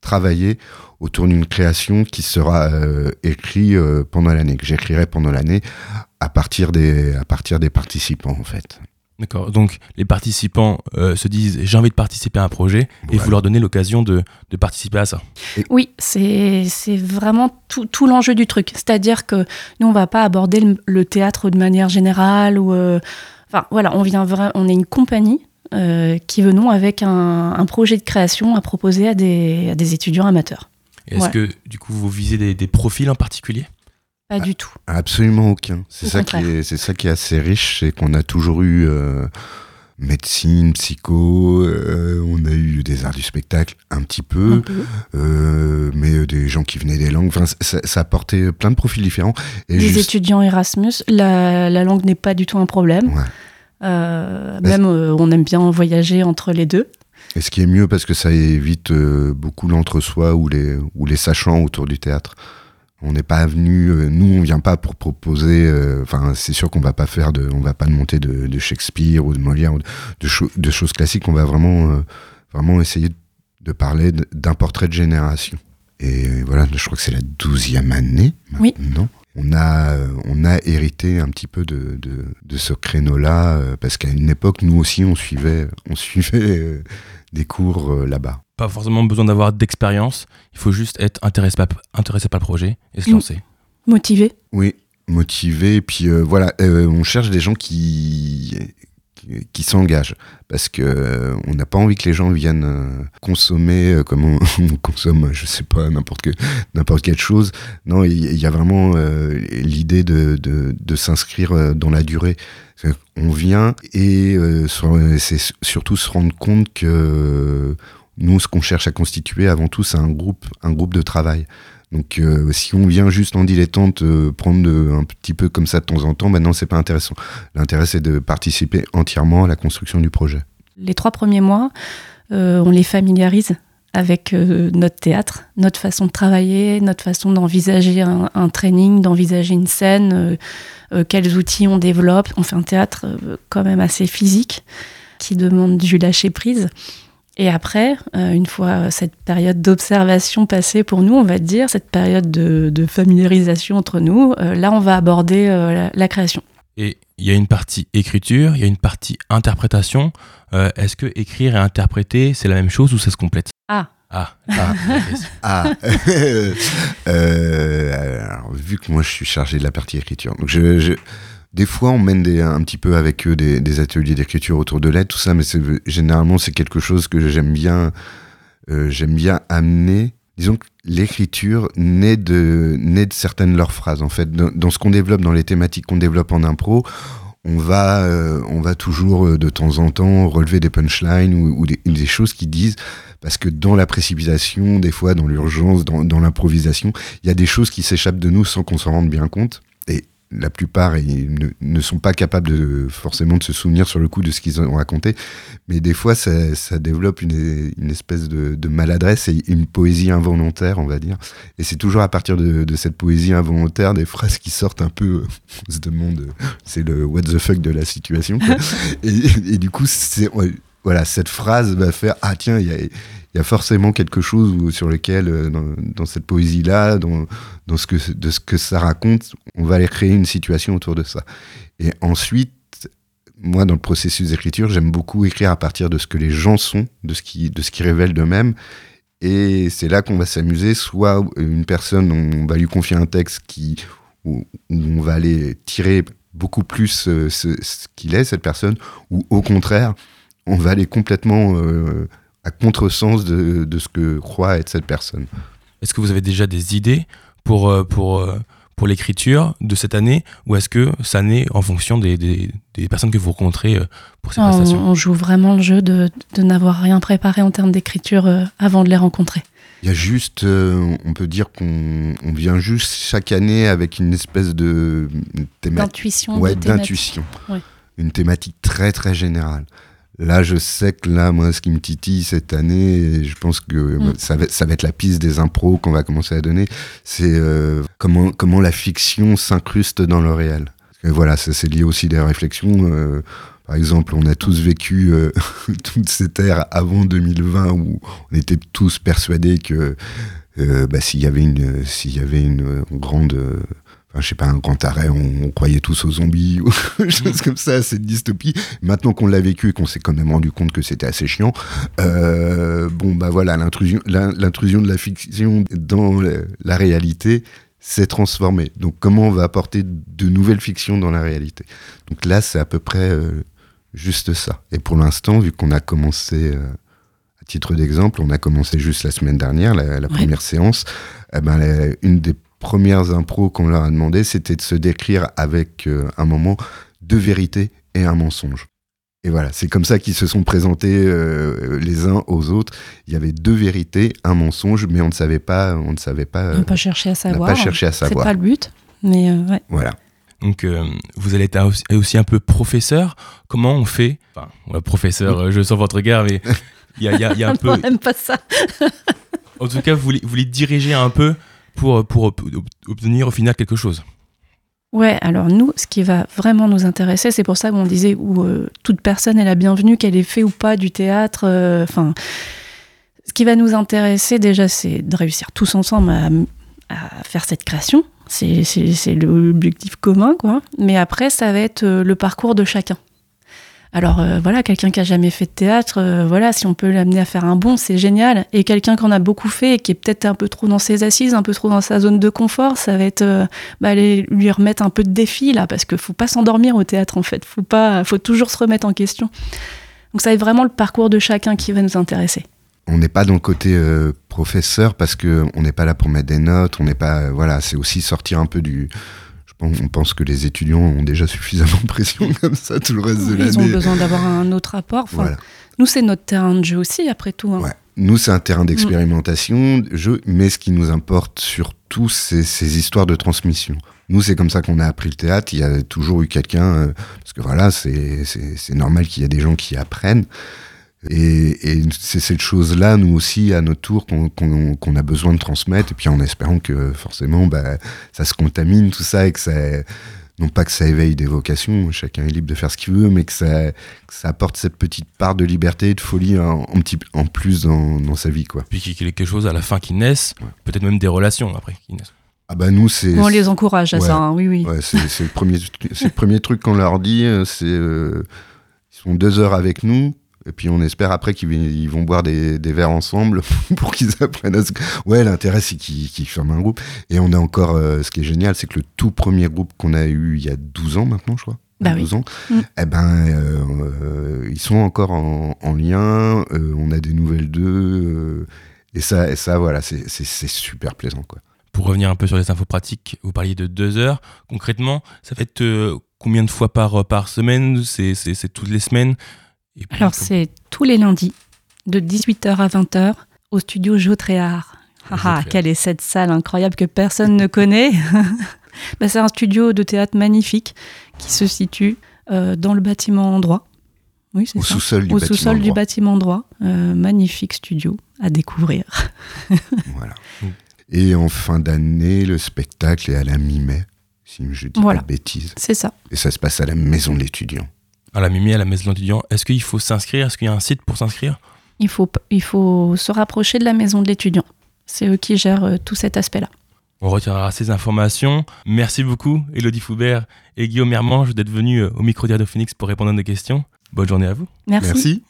travailler autour d'une création qui sera écrite pendant l'année, que j'écrirai pendant l'année à partir des à partir des participants en fait. D'accord. Donc les participants euh, se disent j'ai envie de participer à un projet et vous leur donnez l'occasion de, de participer à ça. Oui, c'est c'est vraiment tout, tout l'enjeu du truc. C'est-à-dire que nous, on va pas aborder le, le théâtre de manière générale ou. euh, Enfin, voilà, on vient vra- on est une compagnie euh, qui venons avec un, un projet de création à proposer à des, à des étudiants amateurs. Est-ce Ouais. que du coup vous visez des, des profils en particulier? Pas du tout. Absolument aucun. C'est ça qui est, c'est ça qui est assez riche, c'est qu'on a toujours eu euh, médecine, psycho, euh, on a eu des arts du spectacle un petit peu, Un peu. euh, mais des gens qui venaient des langues. Enfin, ça, ça apportait plein de profils différents. Et Les juste- étudiants Erasmus, la, la langue n'est pas du tout un problème. Ouais. Bah, même, on aime bien voyager entre les deux. Et ce qui est mieux parce que ça évite beaucoup l'entre-soi ou les, ou les sachants autour du théâtre. On n'est pas venu, euh, nous on vient pas pour proposer, euh, enfin c'est sûr qu'on va pas faire de, on va pas monter de, de Shakespeare ou de Molière ou de, de, cho- de choses classiques, on va vraiment, euh, vraiment essayer de parler d'un portrait de génération. Et voilà, je crois que c'est la douzième année Oui. maintenant. On a, on a hérité un petit peu de, de, de ce créneau-là, parce qu'à une époque, nous aussi, on suivait, on suivait euh, des cours euh, là-bas. Pas forcément besoin d'avoir d'expérience, il faut juste être intéressé par, intéressé par le projet et se lancer. Motivés. Oui, motivé. Et puis euh, voilà, euh, on cherche des gens qui qui, qui s'engagent parce que euh, on n'a pas envie que les gens viennent euh, consommer euh, comme on, on consomme, je sais pas n'importe n'importe quelle chose. Non, il y, a vraiment l'idée de, de, de s'inscrire dans la durée. On vient et c'est surtout se rendre compte que nous, ce qu'on cherche à constituer avant tout, c'est un groupe, un groupe de travail. Donc, euh, si on vient juste en dilettante euh, prendre un petit peu comme ça de temps en temps, maintenant, c'est pas intéressant. L'intérêt, c'est de participer entièrement à la construction du projet. Les trois premiers mois, euh, on les familiarise avec notre théâtre, notre façon de travailler, notre façon d'envisager un, un training, d'envisager une scène, quels outils on développe. On fait un théâtre quand même assez physique qui demande du lâcher prise. Et après, euh, une fois cette période d'observation passée pour nous, on va dire, cette période de, de familiarisation entre nous, euh, là, on va aborder euh, la, la création. Et il y a une partie écriture, il y a une partie interprétation. Euh, Est-ce que écrire et interpréter, c'est la même chose ou ça se complète? Ah. Ah, Ah. Ah, Euh, alors, vu que moi je suis chargé de la partie écriture, donc je, je- des fois on mène des, un petit peu avec eux des, des ateliers d'écriture autour de l'aide, tout ça, mais généralement c'est quelque chose que j'aime bien, euh, j'aime bien amener. Disons que l'écriture naît de, naît de certaines leurs phrases. En fait, dans, ce qu'on développe, dans les thématiques qu'on développe en impro, on va, euh, on va toujours euh, de temps en temps relever des punchlines ou, ou des, des choses qui disent parce que dans la précipitation, des fois dans l'urgence, dans, dans l'improvisation, il y a des choses qui s'échappent de nous sans qu'on s'en rende bien compte. La plupart ils ne, ne sont pas capables de, forcément de se souvenir sur le coup de ce qu'ils ont raconté. Mais des fois, ça, ça développe une, une espèce de, de maladresse et une poésie involontaire, on va dire. Et c'est toujours à partir de, de cette poésie involontaire des phrases qui sortent un peu, on se demande, c'est le what the fuck de la situation. quoi. et, et du coup, c'est voilà, cette phrase va faire ah tiens, il y a, forcément quelque chose sur lequel euh, dans, cette poésie là, dans, dans ce que de ce que ça raconte, on va aller créer une situation autour de ça. Et ensuite, moi, dans le processus d'écriture, j'aime beaucoup écrire à partir de ce que les gens sont, de ce qui, de ce qui révèlent d'eux-mêmes. Et c'est là qu'on va s'amuser. Soit une personne, on va lui confier un texte qui, où, on va aller tirer beaucoup plus euh, ce qu'il est, cette personne, ou au contraire, on va aller complètement euh, à contresens de, de ce que croit être cette personne. Est-ce que vous avez déjà des idées pour, euh, pour, euh, pour l'écriture de cette année ou est-ce que ça naît en fonction des, des, des personnes que vous rencontrez pour ces On, prestations? on joue vraiment le jeu de, de n'avoir rien préparé en termes d'écriture avant de les rencontrer. Il y a juste, euh, on peut dire qu'on on vient juste chaque année avec une espèce de thématique. D'intuition, Ouais, d'intuition. Ouais. Une thématique très très générale. Là, je sais que là, moi, ce qui me titille cette année, et je pense que Mm. ça, va, ça va être la piste des impros qu'on va commencer à donner, c'est euh, comment, comment la fiction s'incruste dans le réel. Que voilà, ça c'est lié aussi des réflexions. euh, par exemple, on a tous vécu euh, toute cette ère avant 2020 où on était tous persuadés que euh, bah, s'il y avait une, s'il y avait une grande, enfin, je sais pas, un grand arrêt, on, on croyait tous aux zombies ou choses comme ça, cette dystopie. Maintenant qu'on l'a vécu et qu'on s'est quand même rendu compte que c'était assez chiant, euh, bon, bah voilà, l'intrusion, l'in- l'intrusion de la fiction dans la réalité s'est transformée. Donc, comment on va apporter de nouvelles fictions dans la réalité? Donc là, c'est à peu près euh, juste ça. Et pour l'instant, vu qu'on a commencé, euh, à titre d'exemple, on a commencé juste la semaine dernière, la, la Ouais. première séance, eh ben, la- une des premières impros qu'on leur a demandé, c'était de se décrire avec euh, un moment de vérité et un mensonge. Et voilà, c'est comme ça qu'ils se sont présentés euh, les uns aux autres. Il y avait deux vérités, un mensonge, mais on ne savait pas, on ne savait pas. On n'a pas cherché à on savoir. pas cherché à C'est savoir. pas le but. Mais euh, ouais. Voilà. Donc, euh, vous allez être aussi, un peu professeur. Comment on fait Enfin, ouais, professeur, je sens votre regard, mais il y a, il y a- il y a un peu. Non, j'aime pas ça. En tout cas, vous vous voulez diriger un peu pour, pour ob- ob- obtenir au final quelque chose. Ouais, alors nous, ce qui va vraiment nous intéresser, c'est pour ça qu'on disait où euh, toute personne est la bienvenue, qu'elle ait fait ou pas du théâtre. euh, Enfin, ce qui va nous intéresser déjà, c'est de réussir tous ensemble à, à faire cette création. C'est l'objectif commun, quoi. Mais après, ça va être euh, le parcours de chacun. Alors euh, voilà, quelqu'un qui a jamais fait de théâtre, euh, voilà, si on peut l'amener à faire un bon, c'est génial. Et quelqu'un qui en a beaucoup fait et qui est peut-être un peu trop dans ses assises, un peu trop dans sa zone de confort, ça va être euh, bah, lui remettre un peu de défi là, parce qu'il faut pas s'endormir au théâtre en fait. Faut pas, faut toujours se remettre en question. Donc ça va être vraiment le parcours de chacun qui va nous intéresser. On n'est pas dans le côté professeur parce que on n'est pas là pour mettre des notes. On n'est pas, voilà, c'est aussi sortir un peu du. On pense que les étudiants ont déjà suffisamment de pression comme ça tout le reste de Ils ont l'année. besoin d'avoir un autre apport. Enfin, Voilà. Nous, c'est notre terrain de jeu aussi, après tout. hein. Nous, c'est un terrain d'expérimentation, de jeu, mais ce qui nous importe surtout, c'est ces histoires de transmission. Nous, c'est comme ça qu'on a appris le théâtre. Il y a toujours eu quelqu'un, euh, parce que voilà, c'est normal qu'il y ait des gens qui apprennent. Et, et c'est cette chose-là, nous aussi, à notre tour, qu'on qu'on- qu'on a besoin de transmettre. Et puis en espérant que forcément, bah, ça se contamine, tout ça, et que ça. Non pas que ça éveille des vocations, chacun est libre de faire ce qu'il veut, mais que ça, que ça apporte cette petite part de liberté et de folie en, en petit, en plus dans, dans sa vie. Quoi. Puis qu'il y ait quelque chose à la fin qui naisse, peut-être même des relations après qui naissent. Ah bah nous, c'est... On les encourage à ça, hein, oui, oui. Ouais, c'est c'est le, premier, c'est le premier truc qu'on leur dit, euh, c'est... euh, ils sont deux heures avec nous, et puis on espère après qu'ils vont boire des, des verres ensemble pour qu'ils apprennent à se... Ouais, l'intérêt, c'est qu'ils qu'ils forment un groupe. Et on a encore... euh, ce qui est génial, c'est que le tout premier groupe qu'on a eu il y a 12 ans maintenant, je crois. Bah 12 oui. ans, Mm. eh ben, euh, euh, ils sont encore en, en lien, euh, on a des nouvelles d'eux, euh, et ça, et ça voilà, c'est super plaisant, quoi. Pour revenir un peu sur les infos pratiques, vous parliez de deux heures. Concrètement, ça fait euh, combien de fois par, par semaine? C'est toutes les semaines? Et puis, Alors, c'est tous les lundis, de 18h à 20h, au studio Jotréard. Haha, quelle est cette salle incroyable que personne ne connaît Bah, C'est un studio de théâtre magnifique qui se situe euh, dans le bâtiment droit. Oui, c'est Au ça. sous-sol du Au bâtiment sous-sol du droit. bâtiment droit. Euh, magnifique studio à découvrir. Voilà. Et en fin d'année, le spectacle est à la mi-mai, si je dis Voilà. pas de bêtises. C'est ça. Et ça se passe à la maison de l'étudiant. À la Mimi, à la maison d'étudiants, est-ce qu'il faut s'inscrire? Est-ce qu'il y a un site pour s'inscrire? Il faut, p- il faut se rapprocher de la maison de l'étudiant. C'est eux qui gèrent euh, tout cet aspect-là. On retiendra ces informations. Merci beaucoup, Elodie Foubert et Guillaume Mermange, d'être venus euh, au micro de Phoenix pour répondre à nos questions. Bonne journée à vous. Merci. Merci.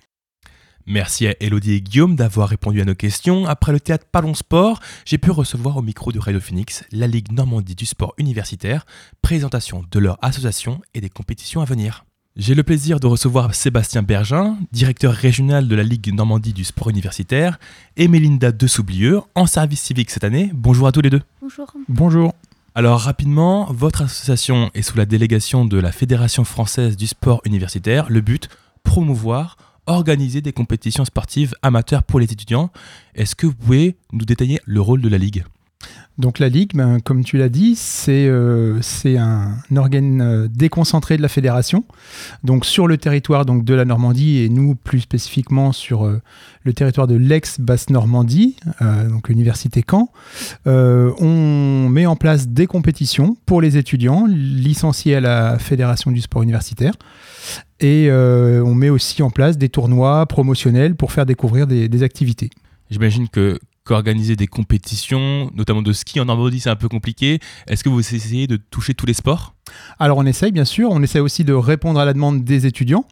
Merci à Elodie et Guillaume d'avoir répondu à nos questions. Après le théâtre Parlons Sport, j'ai pu recevoir au micro de Radio Phoenix la Ligue Normandie du sport universitaire, présentation de leur association et des compétitions à venir. J'ai le plaisir de recevoir Sébastien Bergin, directeur régional de la Ligue Normandie du sport universitaire, et Mélinda Dessoublieux, en service civique cette année. Bonjour à tous les deux. Bonjour. Bonjour. Alors rapidement, votre association est sous la délégation de la Fédération française du sport universitaire. Le but, promouvoir, organiser des compétitions sportives amateurs pour les étudiants. Est-ce que vous pouvez nous détailler le rôle de la Ligue? Donc la Ligue, ben, comme tu l'as dit, c'est euh, un organe euh, déconcentré de la fédération. Donc sur le territoire donc, de la Normandie et nous plus spécifiquement sur euh, le territoire de l'ex-Basse-Normandie, donc l'université Caen, on met en place des compétitions pour les étudiants licenciés à la Fédération du sport universitaire. Et on met aussi en place des tournois promotionnels pour faire découvrir des activités. J'imagine que qu'organiser des compétitions, notamment de ski en Normandie, c'est un peu compliqué. Est-ce que vous essayez de toucher tous les sports? Alors on essaye bien sûr, on essaie aussi de répondre à la demande des étudiants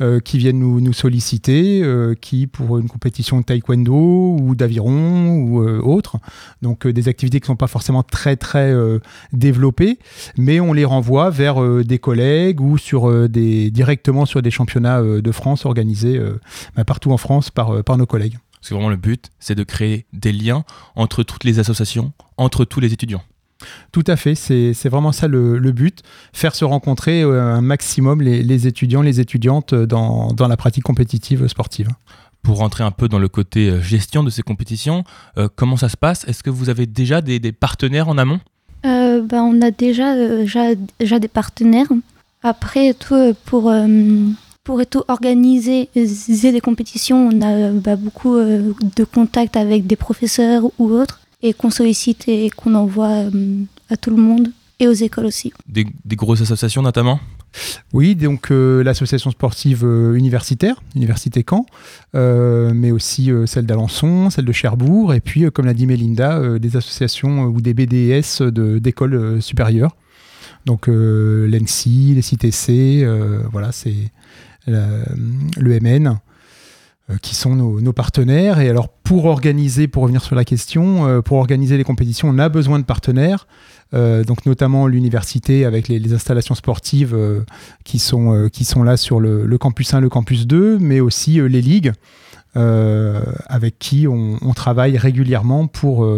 euh, qui viennent nous, solliciter, euh, qui pour une compétition de taekwondo ou d'aviron ou euh, autre, donc des activités qui ne sont pas forcément très très développées, mais on les renvoie vers des collègues ou sur des, directement sur des championnats de France organisés bah, partout en France par, par nos collègues. Parce que vraiment le but, c'est de créer des liens entre toutes les associations, entre tous les étudiants. Tout à fait, c'est c'est vraiment ça le, le but, faire se rencontrer euh, un maximum les, les étudiants, les étudiantes euh, dans, dans la pratique compétitive sportive. Pour rentrer un peu dans le côté euh, gestion de ces compétitions, euh, comment ça se passe? Est-ce que vous avez déjà des, des partenaires en amont? Euh, bah, on a déjà, euh, déjà, déjà des partenaires. Après, tout, pour, euh, pour tout organiser des compétitions, on a euh, bah, beaucoup euh, de contacts avec des professeurs ou autres et qu'on sollicite et qu'on envoie euh, à tout le monde et aux écoles aussi. des, des grosses associations notamment? Oui, donc euh, l'association sportive euh, universitaire, Université Caen, euh, mais aussi euh, celle d'Alençon, celle de Cherbourg, et puis, euh, comme l'a dit Mélinda, euh, des associations euh, ou des BDS de- d'écoles euh, supérieures. Donc euh, l'ENSI, les CTC, euh, voilà, c'est le MN euh, qui sont nos, partenaires. Et alors, pour organiser, pour revenir sur la question, euh, pour organiser les compétitions, on a besoin de partenaires. Euh, donc notamment l'université avec les, installations sportives qui, sont, qui sont là sur le, campus 1, le campus 2, mais aussi les ligues avec qui on, travaille régulièrement pour,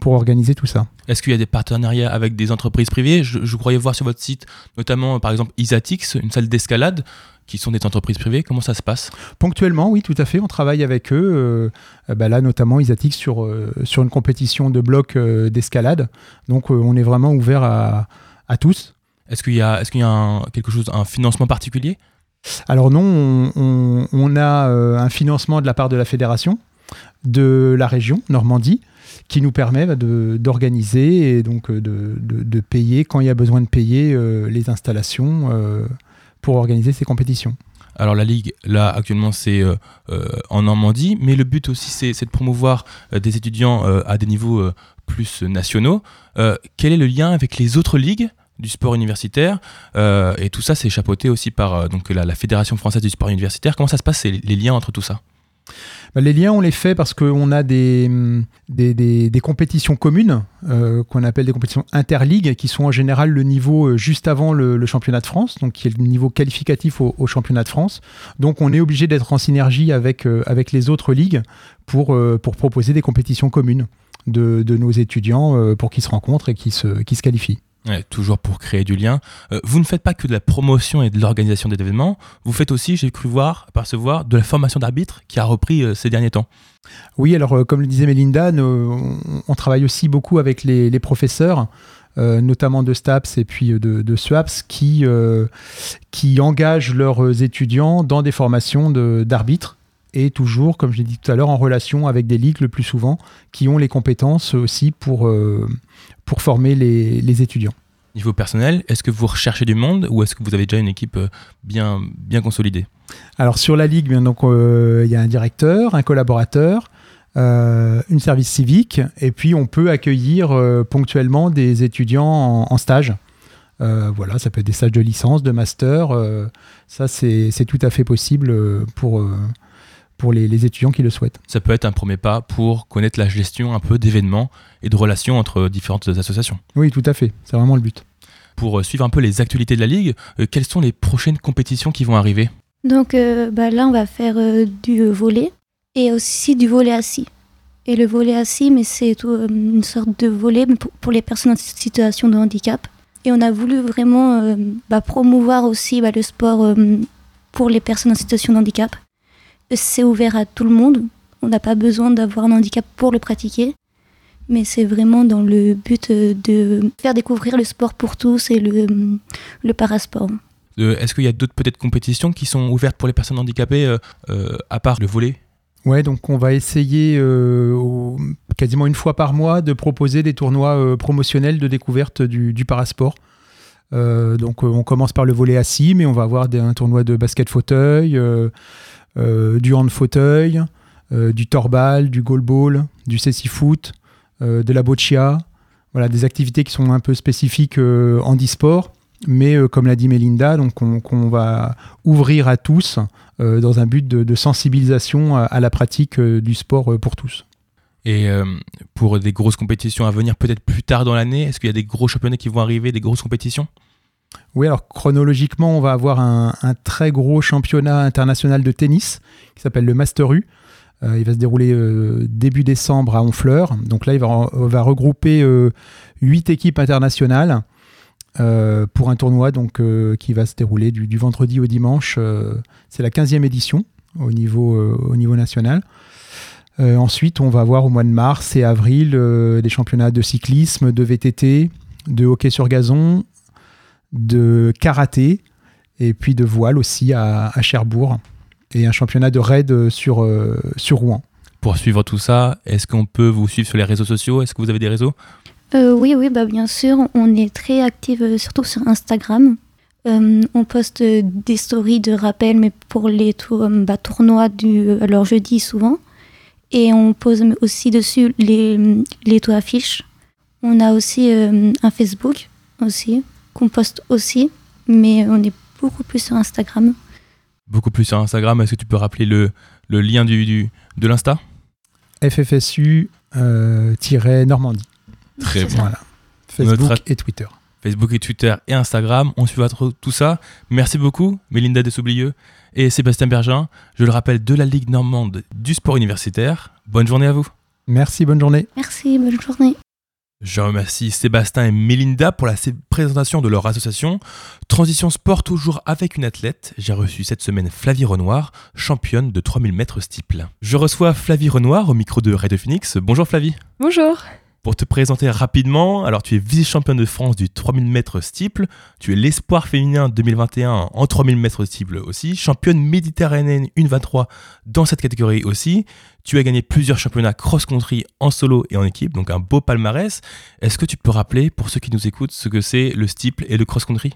pour organiser tout ça. Est-ce qu'il y a des partenariats avec des entreprises privées? Je, croyais voir sur votre site notamment par exemple Isatix, une salle d'escalade, qui sont des entreprises privées. Comment ça se passe Ponctuellement, oui, tout à fait. On travaille avec eux. euh, bah là, notamment, ils attiquent sur, euh, sur une compétition de bloc euh, d'escalade. Donc, on est vraiment ouvert à, à tous. Est-ce qu'il y a, est-ce qu'il y a un- quelque chose, un financement particulier? Alors non, on, on- on a un financement de la part de la fédération, de la région Normandie, qui nous permet bah, de- d'organiser et donc de, de- de payer quand il y a besoin de payer les installations pour organiser ces compétitions. Alors la ligue, là actuellement c'est euh, euh, en Normandie, mais le but aussi c'est de promouvoir euh, des étudiants à des niveaux plus nationaux. Quel est le lien avec les autres ligues du sport universitaire? Et tout ça c'est chapeauté aussi par donc, la, Fédération française du sport universitaire. Comment ça se passe, les, liens entre tout ça? Les liens, on les fait parce qu'on a des, compétitions communes, euh, qu'on appelle des compétitions interligues, qui sont en général le niveau euh, juste avant le, championnat de France, donc qui est le niveau qualificatif au, championnat de France. Donc on est obligé d'être en synergie avec, euh, les autres ligues pour, proposer des compétitions communes de, nos étudiants pour qu'ils se rencontrent et qu'ils se qualifient. Ouais, toujours pour créer du lien. Euh, vous ne faites pas que de la promotion et de l'organisation des événements, vous faites aussi, j'ai cru voir, percevoir, de la formation d'arbitre qui a repris euh, ces derniers temps. Oui, alors euh, comme le disait Mélinda, on, travaille aussi beaucoup avec les, professeurs, euh, notamment de STAPS et puis euh, de, SWAPS, qui, euh, qui engagent leurs étudiants dans des formations d'arbitres et toujours, comme je l'ai dit tout à l'heure, en relation avec des ligues le plus souvent, qui ont les compétences aussi pour, euh, pour former les, les étudiants. Niveau personnel, est-ce que vous recherchez du monde ou est-ce que vous avez déjà une équipe euh, bien, bien consolidée? Alors sur la ligue, bien donc euh, il y a un directeur, un collaborateur, euh, une service civique, et puis on peut accueillir ponctuellement des étudiants en, en stage. Euh, voilà, ça peut être des stages de licence, de master. euh, ça, c'est tout à fait possible pour, pour les, les étudiants qui le souhaitent. Ça peut être un premier pas pour connaître la gestion un peu d'événements et de relations entre différentes associations. Oui, tout à fait. C'est vraiment le but. Pour euh, suivre un peu les actualités de la Ligue, euh, quelles sont les prochaines compétitions qui vont arriver? Donc euh, bah, là, on va faire euh, du volet et aussi du volet assis. Et le volet assis, mais c'est tout, euh, une sorte de volet pour, pour les personnes en situation de handicap. Et on a voulu vraiment euh, bah, promouvoir aussi bah, le sport euh, pour les personnes en situation de handicap. C'est ouvert à tout le monde. On n'a pas besoin d'avoir un handicap pour le pratiquer. Mais c'est vraiment dans le but euh, de faire découvrir le sport pour tous et le, le parasport. Euh, Est-ce qu'il y a d'autres peut-être compétitions qui sont ouvertes pour les personnes handicapées euh, euh, à part le volet Ouais, donc on va essayer euh, au- quasiment une fois par mois de proposer des tournois euh, promotionnels de découverte du, du parasport. Euh, donc euh, on commence par le volet assis, mais on va avoir des, un tournoi de basket fauteuil, euh, du hand fauteuil, euh, du torbal, du goalball, du cécifoot, euh, de la boccia. Voilà, des activités qui sont un peu spécifiques euh, handisport, mais euh, comme l'a dit Mélinda, donc qu'on va ouvrir à tous euh, dans un but de, sensibilisation à, la pratique euh, du sport euh, pour tous. Et euh, pour des grosses compétitions à venir peut-être plus tard dans l'année, est-ce qu'il y a des gros championnats qui vont arriver, des grosses compétitions? Oui, alors chronologiquement, on va avoir un, très gros championnat international de tennis qui s'appelle le Master U. Euh, il va se dérouler euh, début décembre à Honfleur. Donc là, il va, regrouper euh, huit équipes internationales pour un tournoi qui va se dérouler du, vendredi au dimanche. C'est la 15e édition au niveau, au niveau national. Ensuite, on va avoir au mois de mars et avril des championnats de cyclisme, de VTT, de hockey sur gazon, de karaté et puis de voile aussi à, à Cherbourg et un championnat de raid sur, euh, sur Rouen. Pour suivre tout ça, est-ce qu'on peut vous suivre sur les réseaux sociaux? Est-ce que vous avez des réseaux? Euh, oui, oui, bah, bien sûr. On est très actifs, euh, surtout sur Instagram. Euh, on poste euh, des stories de rappel, mais pour les tour- euh, bah, tournois du alors jeudi souvent. Et on pose aussi dessus les, les taux affiches. On a aussi euh, un Facebook aussi, qu'on poste aussi, mais on est beaucoup plus sur Instagram. Beaucoup plus sur Instagram, est-ce que tu peux rappeler le, le lien du, du- de l'Insta? FFSU euh. Très bien. Voilà. Facebook Notre- et Twitter. Facebook et Twitter et Instagram. On suivra tout ça. Merci beaucoup, Mélinda Dessoublieux et Sébastien Bergin. Je le rappelle, de la Ligue normande du sport universitaire. Bonne journée à vous. Merci, bonne journée. Merci, bonne journée. Je remercie Sébastien et Mélinda pour la présentation de leur association. Transition sport toujours avec une athlète. J'ai reçu cette semaine Flavie Renoir, championne de 3000 mètres steeple. Je reçois Flavie Renoir au micro de Radio Phoenix. Bonjour Flavie. Bonjour. Pour te présenter rapidement, alors tu es vice-championne de France du 3000 mètres steeple, tu es l'espoir féminin 2021 en 3000 mètres steeple aussi, championne méditerranéenne 1,23 dans cette catégorie aussi. Tu as gagné plusieurs championnats cross-country en solo et en équipe, donc un beau palmarès. Est-ce que tu peux rappeler pour ceux qui nous écoutent ce que c'est le steeple et le cross-country?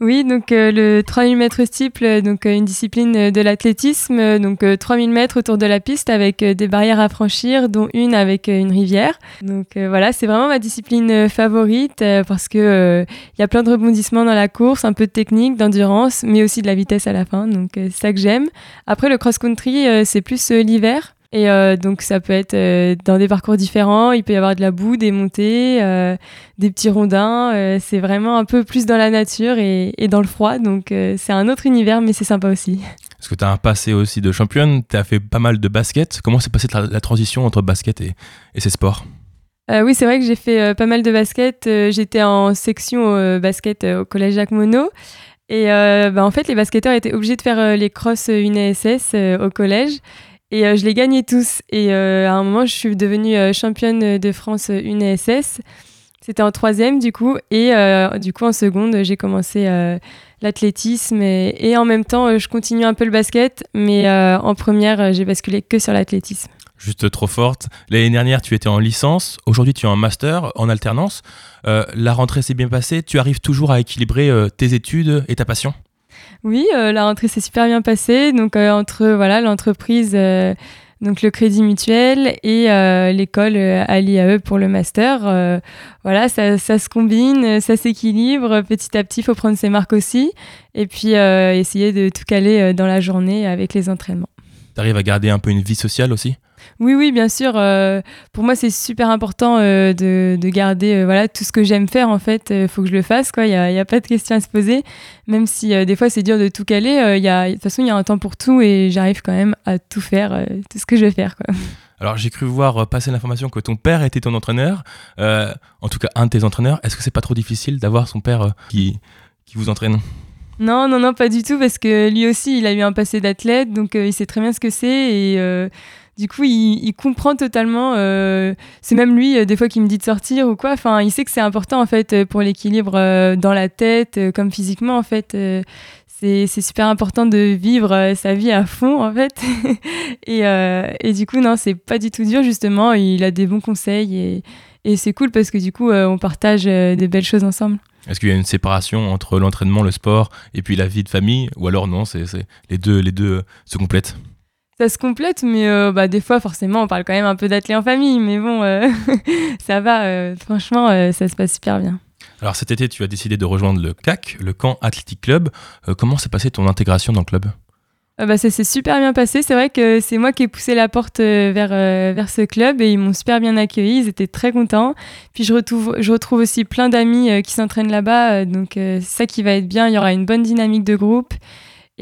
Oui, donc euh, le 3000 mètres steeple, euh, donc euh, une discipline de l'athlétisme, donc euh, 3000 mètres autour de la piste avec des barrières à franchir, dont une avec une rivière. Donc voilà, c'est vraiment ma discipline favorite parce que il y a plein de rebondissements dans la course, un peu de technique, d'endurance, mais aussi de la vitesse à la fin. Donc c'est ça que j'aime. Après le cross-country, euh, c'est plus l'hiver. Et euh, donc ça peut être euh, dans des parcours différents, il peut y avoir de la boue, des montées, euh, des petits rondins, c'est vraiment un peu plus dans la nature et, et dans le froid, donc c'est un autre univers mais c'est sympa aussi. Est-ce que tu as un passé aussi de championne Tu as fait pas mal de basket. Comment s'est passée la, la transition entre basket et, et ces sports? Oui, c'est vrai que j'ai fait pas mal de basket, j'étais en section basket au collège Jacques Monod. Et bah, en fait, les basketteurs étaient obligés de faire les crosses euh, au collège. Et euh, je les gagnais tous. Et euh, à un moment, je suis devenue euh, championne de France UNSS. C'était en troisième, du coup. Et du coup, en seconde, j'ai commencé l'athlétisme. Et, en même temps, je continue un peu le basket. Mais en première, j'ai basculé que sur l'athlétisme. Juste trop forte. L'année dernière, tu étais en licence. Aujourd'hui, tu es en master, en alternance. La rentrée s'est bien passée. Tu arrives toujours à équilibrer tes études et ta passion? Oui, euh, la rentrée s'est super bien passée. Donc euh, entre voilà l'entreprise, euh, donc le Crédit Mutuel et l'école à l'IAE pour le master, voilà ça, ça se combine, ça s'équilibre. Petit à petit, faut prendre ses marques aussi et puis essayer de tout caler dans la journée avec les entraînements. Tu arrives à garder un peu une vie sociale aussi? Oui, oui, bien sûr. euh, pour moi, c'est super important euh, de, de garder euh, voilà, tout ce que j'aime faire. En fait, il faut que je le fasse. Il n'y a, y a pas de question à se poser. Même si des fois, c'est dur de tout caler. y a- De toute façon, il y a un temps pour tout et j'arrive quand même à tout faire, tout ce que je veux faire. Quoi. Alors, j'ai cru voir passer l'information que ton père était ton entraîneur. En tout cas, un de tes entraîneurs. Est-ce que c'est pas trop difficile d'avoir son père qui, qui vous entraîne? Non, non, non, pas du tout, parce que lui aussi, il a eu un passé d'athlète, donc euh, il sait très bien ce que c'est, et euh, du coup, il, comprend totalement. euh, c'est même lui, euh, des fois, qui me dit de sortir ou quoi. Enfin, il sait que c'est important, en fait, euh, pour l'équilibre dans la tête, comme physiquement, en fait. c'est super important de vivre sa vie à fond, en fait. et, du coup, non, c'est pas du tout dur, justement. Il a des bons conseils, et, et c'est cool, parce que du coup, on partage des belles choses ensemble. Est-ce qu'il y a une séparation entre l'entraînement, le sport et puis la vie de famille? Ou alors non, c'est les deux, les deux se complètent? Ça se complète, mais euh, bah, des fois, forcément, on parle quand même un peu d'athlètes en famille, mais bon, euh, ça va, euh, franchement, ça se passe super bien. Alors cet été, tu as décidé de rejoindre le CAC, le Camp Athletic Club. Comment s'est passée ton intégration dans le club? Bah, ça s'est super bien passé. C'est vrai que c'est moi qui ai poussé la porte vers, vers ce club et ils m'ont super bien accueilli. Ils étaient très contents. Puis je retrouve, je retrouve aussi plein d'amis qui s'entraînent là-bas. donc c'est ça qui va être bien. Il y aura une bonne dynamique de groupe.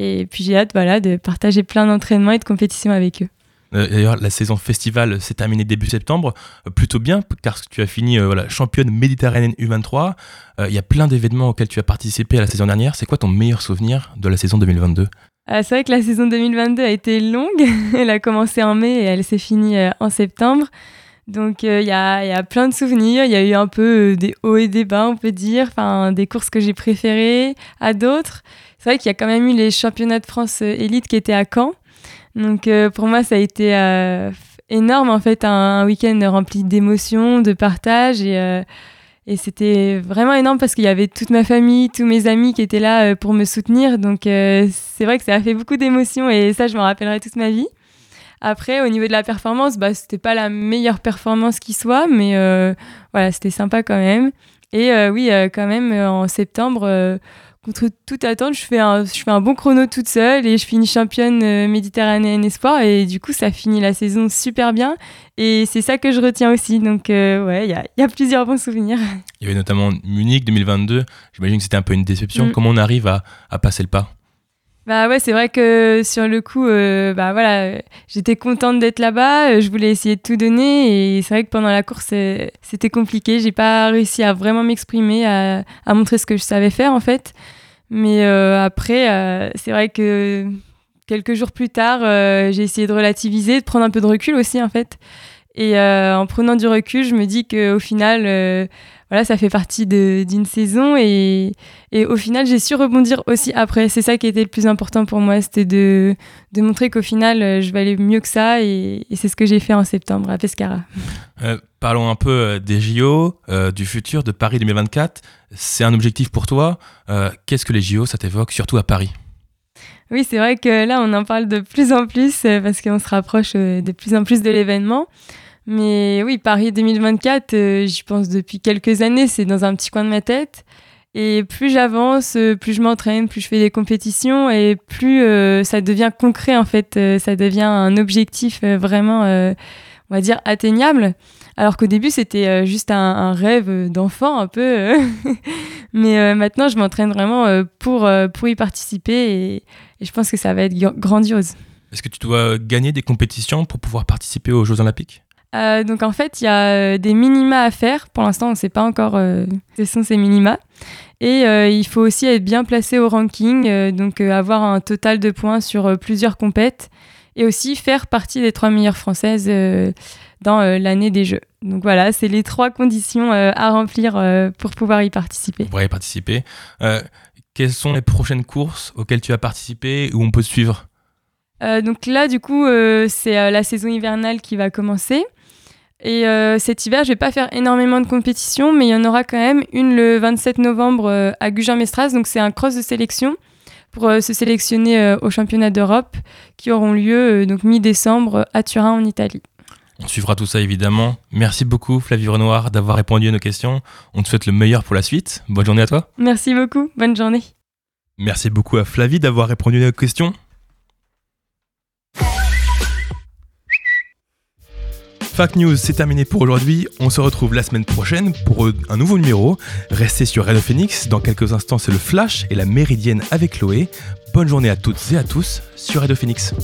Et puis j'ai hâte voilà, de partager plein d'entraînements et de compétitions avec eux. Euh, D'ailleurs, la saison festival s'est terminée début septembre, euh, plutôt bien, car tu as fini euh, voilà, championne méditerranéenne U23. Euh, Il y a plein d'événements auxquels tu as participé à la saison dernière. C'est quoi ton meilleur souvenir de la saison 2022 Euh, c'est vrai que la saison 2022 a été longue. elle a commencé en mai et elle s'est finie en septembre. Donc il y, y a plein de souvenirs. Il y a eu un peu des hauts et des bas, on peut dire. Enfin, des courses que j'ai préférées à d'autres. C'est vrai qu'il y a quand même eu les championnats de France euh, élite qui étaient à Caen. Donc euh, pour moi, ça a été euh, énorme en fait, un, week-end rempli d'émotions, de partage et c'était vraiment énorme parce qu'il y avait toute ma famille, tous mes amis qui étaient là pour me soutenir. Donc c'est vrai que ça a fait beaucoup d'émotions et ça, je m'en rappellerai toute ma vie. Après, au niveau de la performance, bah, c'était pas la meilleure performance qui soit, mais voilà, c'était sympa quand même. Et oui, quand même, en septembre, contre toute attente, je fais, un, je fais un bon chrono toute seule et je finis championne euh, méditerranéenne espoir. Et du coup, ça finit la saison super bien. Et c'est ça que je retiens aussi. Donc, euh, ouais, il y a, il y a plusieurs bons souvenirs. Il y avait notamment Munich 2022. J'imagine que c'était un peu une déception. Mm. Comment on arrive à, à passer le pas? Bah ouais, c'est vrai que sur le coup, euh, bah voilà, j'étais contente d'être là-bas. euh, Je voulais essayer de tout donner et c'est vrai que pendant la course, c'était compliqué. J'ai pas réussi à vraiment m'exprimer, à, à montrer ce que je savais faire en fait. Mais euh, après, euh, c'est vrai que quelques jours plus tard, euh, j'ai essayé de relativiser, de prendre un peu de recul aussi en fait. Et en prenant du recul, je me dis qu'au final, voilà, ça fait partie d'une saison et, et au final, j'ai su rebondir aussi après. C'est ça qui était le plus important pour moi, c'était de, de montrer qu'au final, je valais mieux que ça et, et c'est ce que j'ai fait en septembre à Pescara. Parlons un peu des JO, du futur, de Paris 2024. C'est un objectif pour toi. Euh, Qu'est-ce que les JO, ça t'évoque, surtout à Paris? Oui, c'est vrai que là, on en parle de plus en plus euh, parce qu'on se rapproche euh, de plus en plus de l'événement. Mais oui, Paris 2024, euh, j'y pense depuis quelques années, c'est dans un petit coin de ma tête. Et plus j'avance, plus je m'entraîne, plus je fais des compétitions et plus ça devient concret en fait. Ça devient un objectif vraiment, on va dire, atteignable. Alors qu'au début, c'était euh, juste un, un rêve euh, d'enfant un peu. euh. Mais maintenant, je m'entraîne vraiment pour, pour y participer et, et je pense que ça va être gr- grandiose. Est-ce que tu dois gagner des compétitions pour pouvoir participer aux Jeux Olympiques? Euh, donc en fait, il y a des minima à faire. Pour l'instant, on ne sait pas encore euh, quels sont ces minima. Et euh, il faut aussi être bien placé au ranking, donc avoir un total de points sur plusieurs compètes et aussi faire partie des trois meilleures françaises dans euh, l'année des Jeux. Donc voilà, c'est les trois conditions euh, à remplir euh, pour pouvoir y participer. Pour y participer. Quelles sont les prochaines courses auxquelles tu vas participer où on peut te suivre? Donc là, du coup, c'est la saison hivernale qui va commencer. Et euh, cet hiver, je vais pas faire énormément de compétitions, mais il y en aura quand même une le 27 novembre euh, à Gujan-Mestras. Donc c'est un cross de sélection pour euh, se sélectionner aux championnats d'Europe qui auront lieu donc mi-décembre à Turin en Italie. On suivra tout ça évidemment. Merci beaucoup Flavie Renoir d'avoir répondu à nos questions. On te souhaite le meilleur pour la suite. Bonne journée à toi. Merci beaucoup, bonne journée. Merci beaucoup à Flavie d'avoir répondu à nos questions. Fact News, c'est terminé pour aujourd'hui. On se retrouve la semaine prochaine pour un nouveau numéro. Restez sur Radio Phoenix. Dans quelques instants, c'est le Flash et la Méridienne avec Chloé. Bonne journée à toutes et à tous sur Radio Phoenix.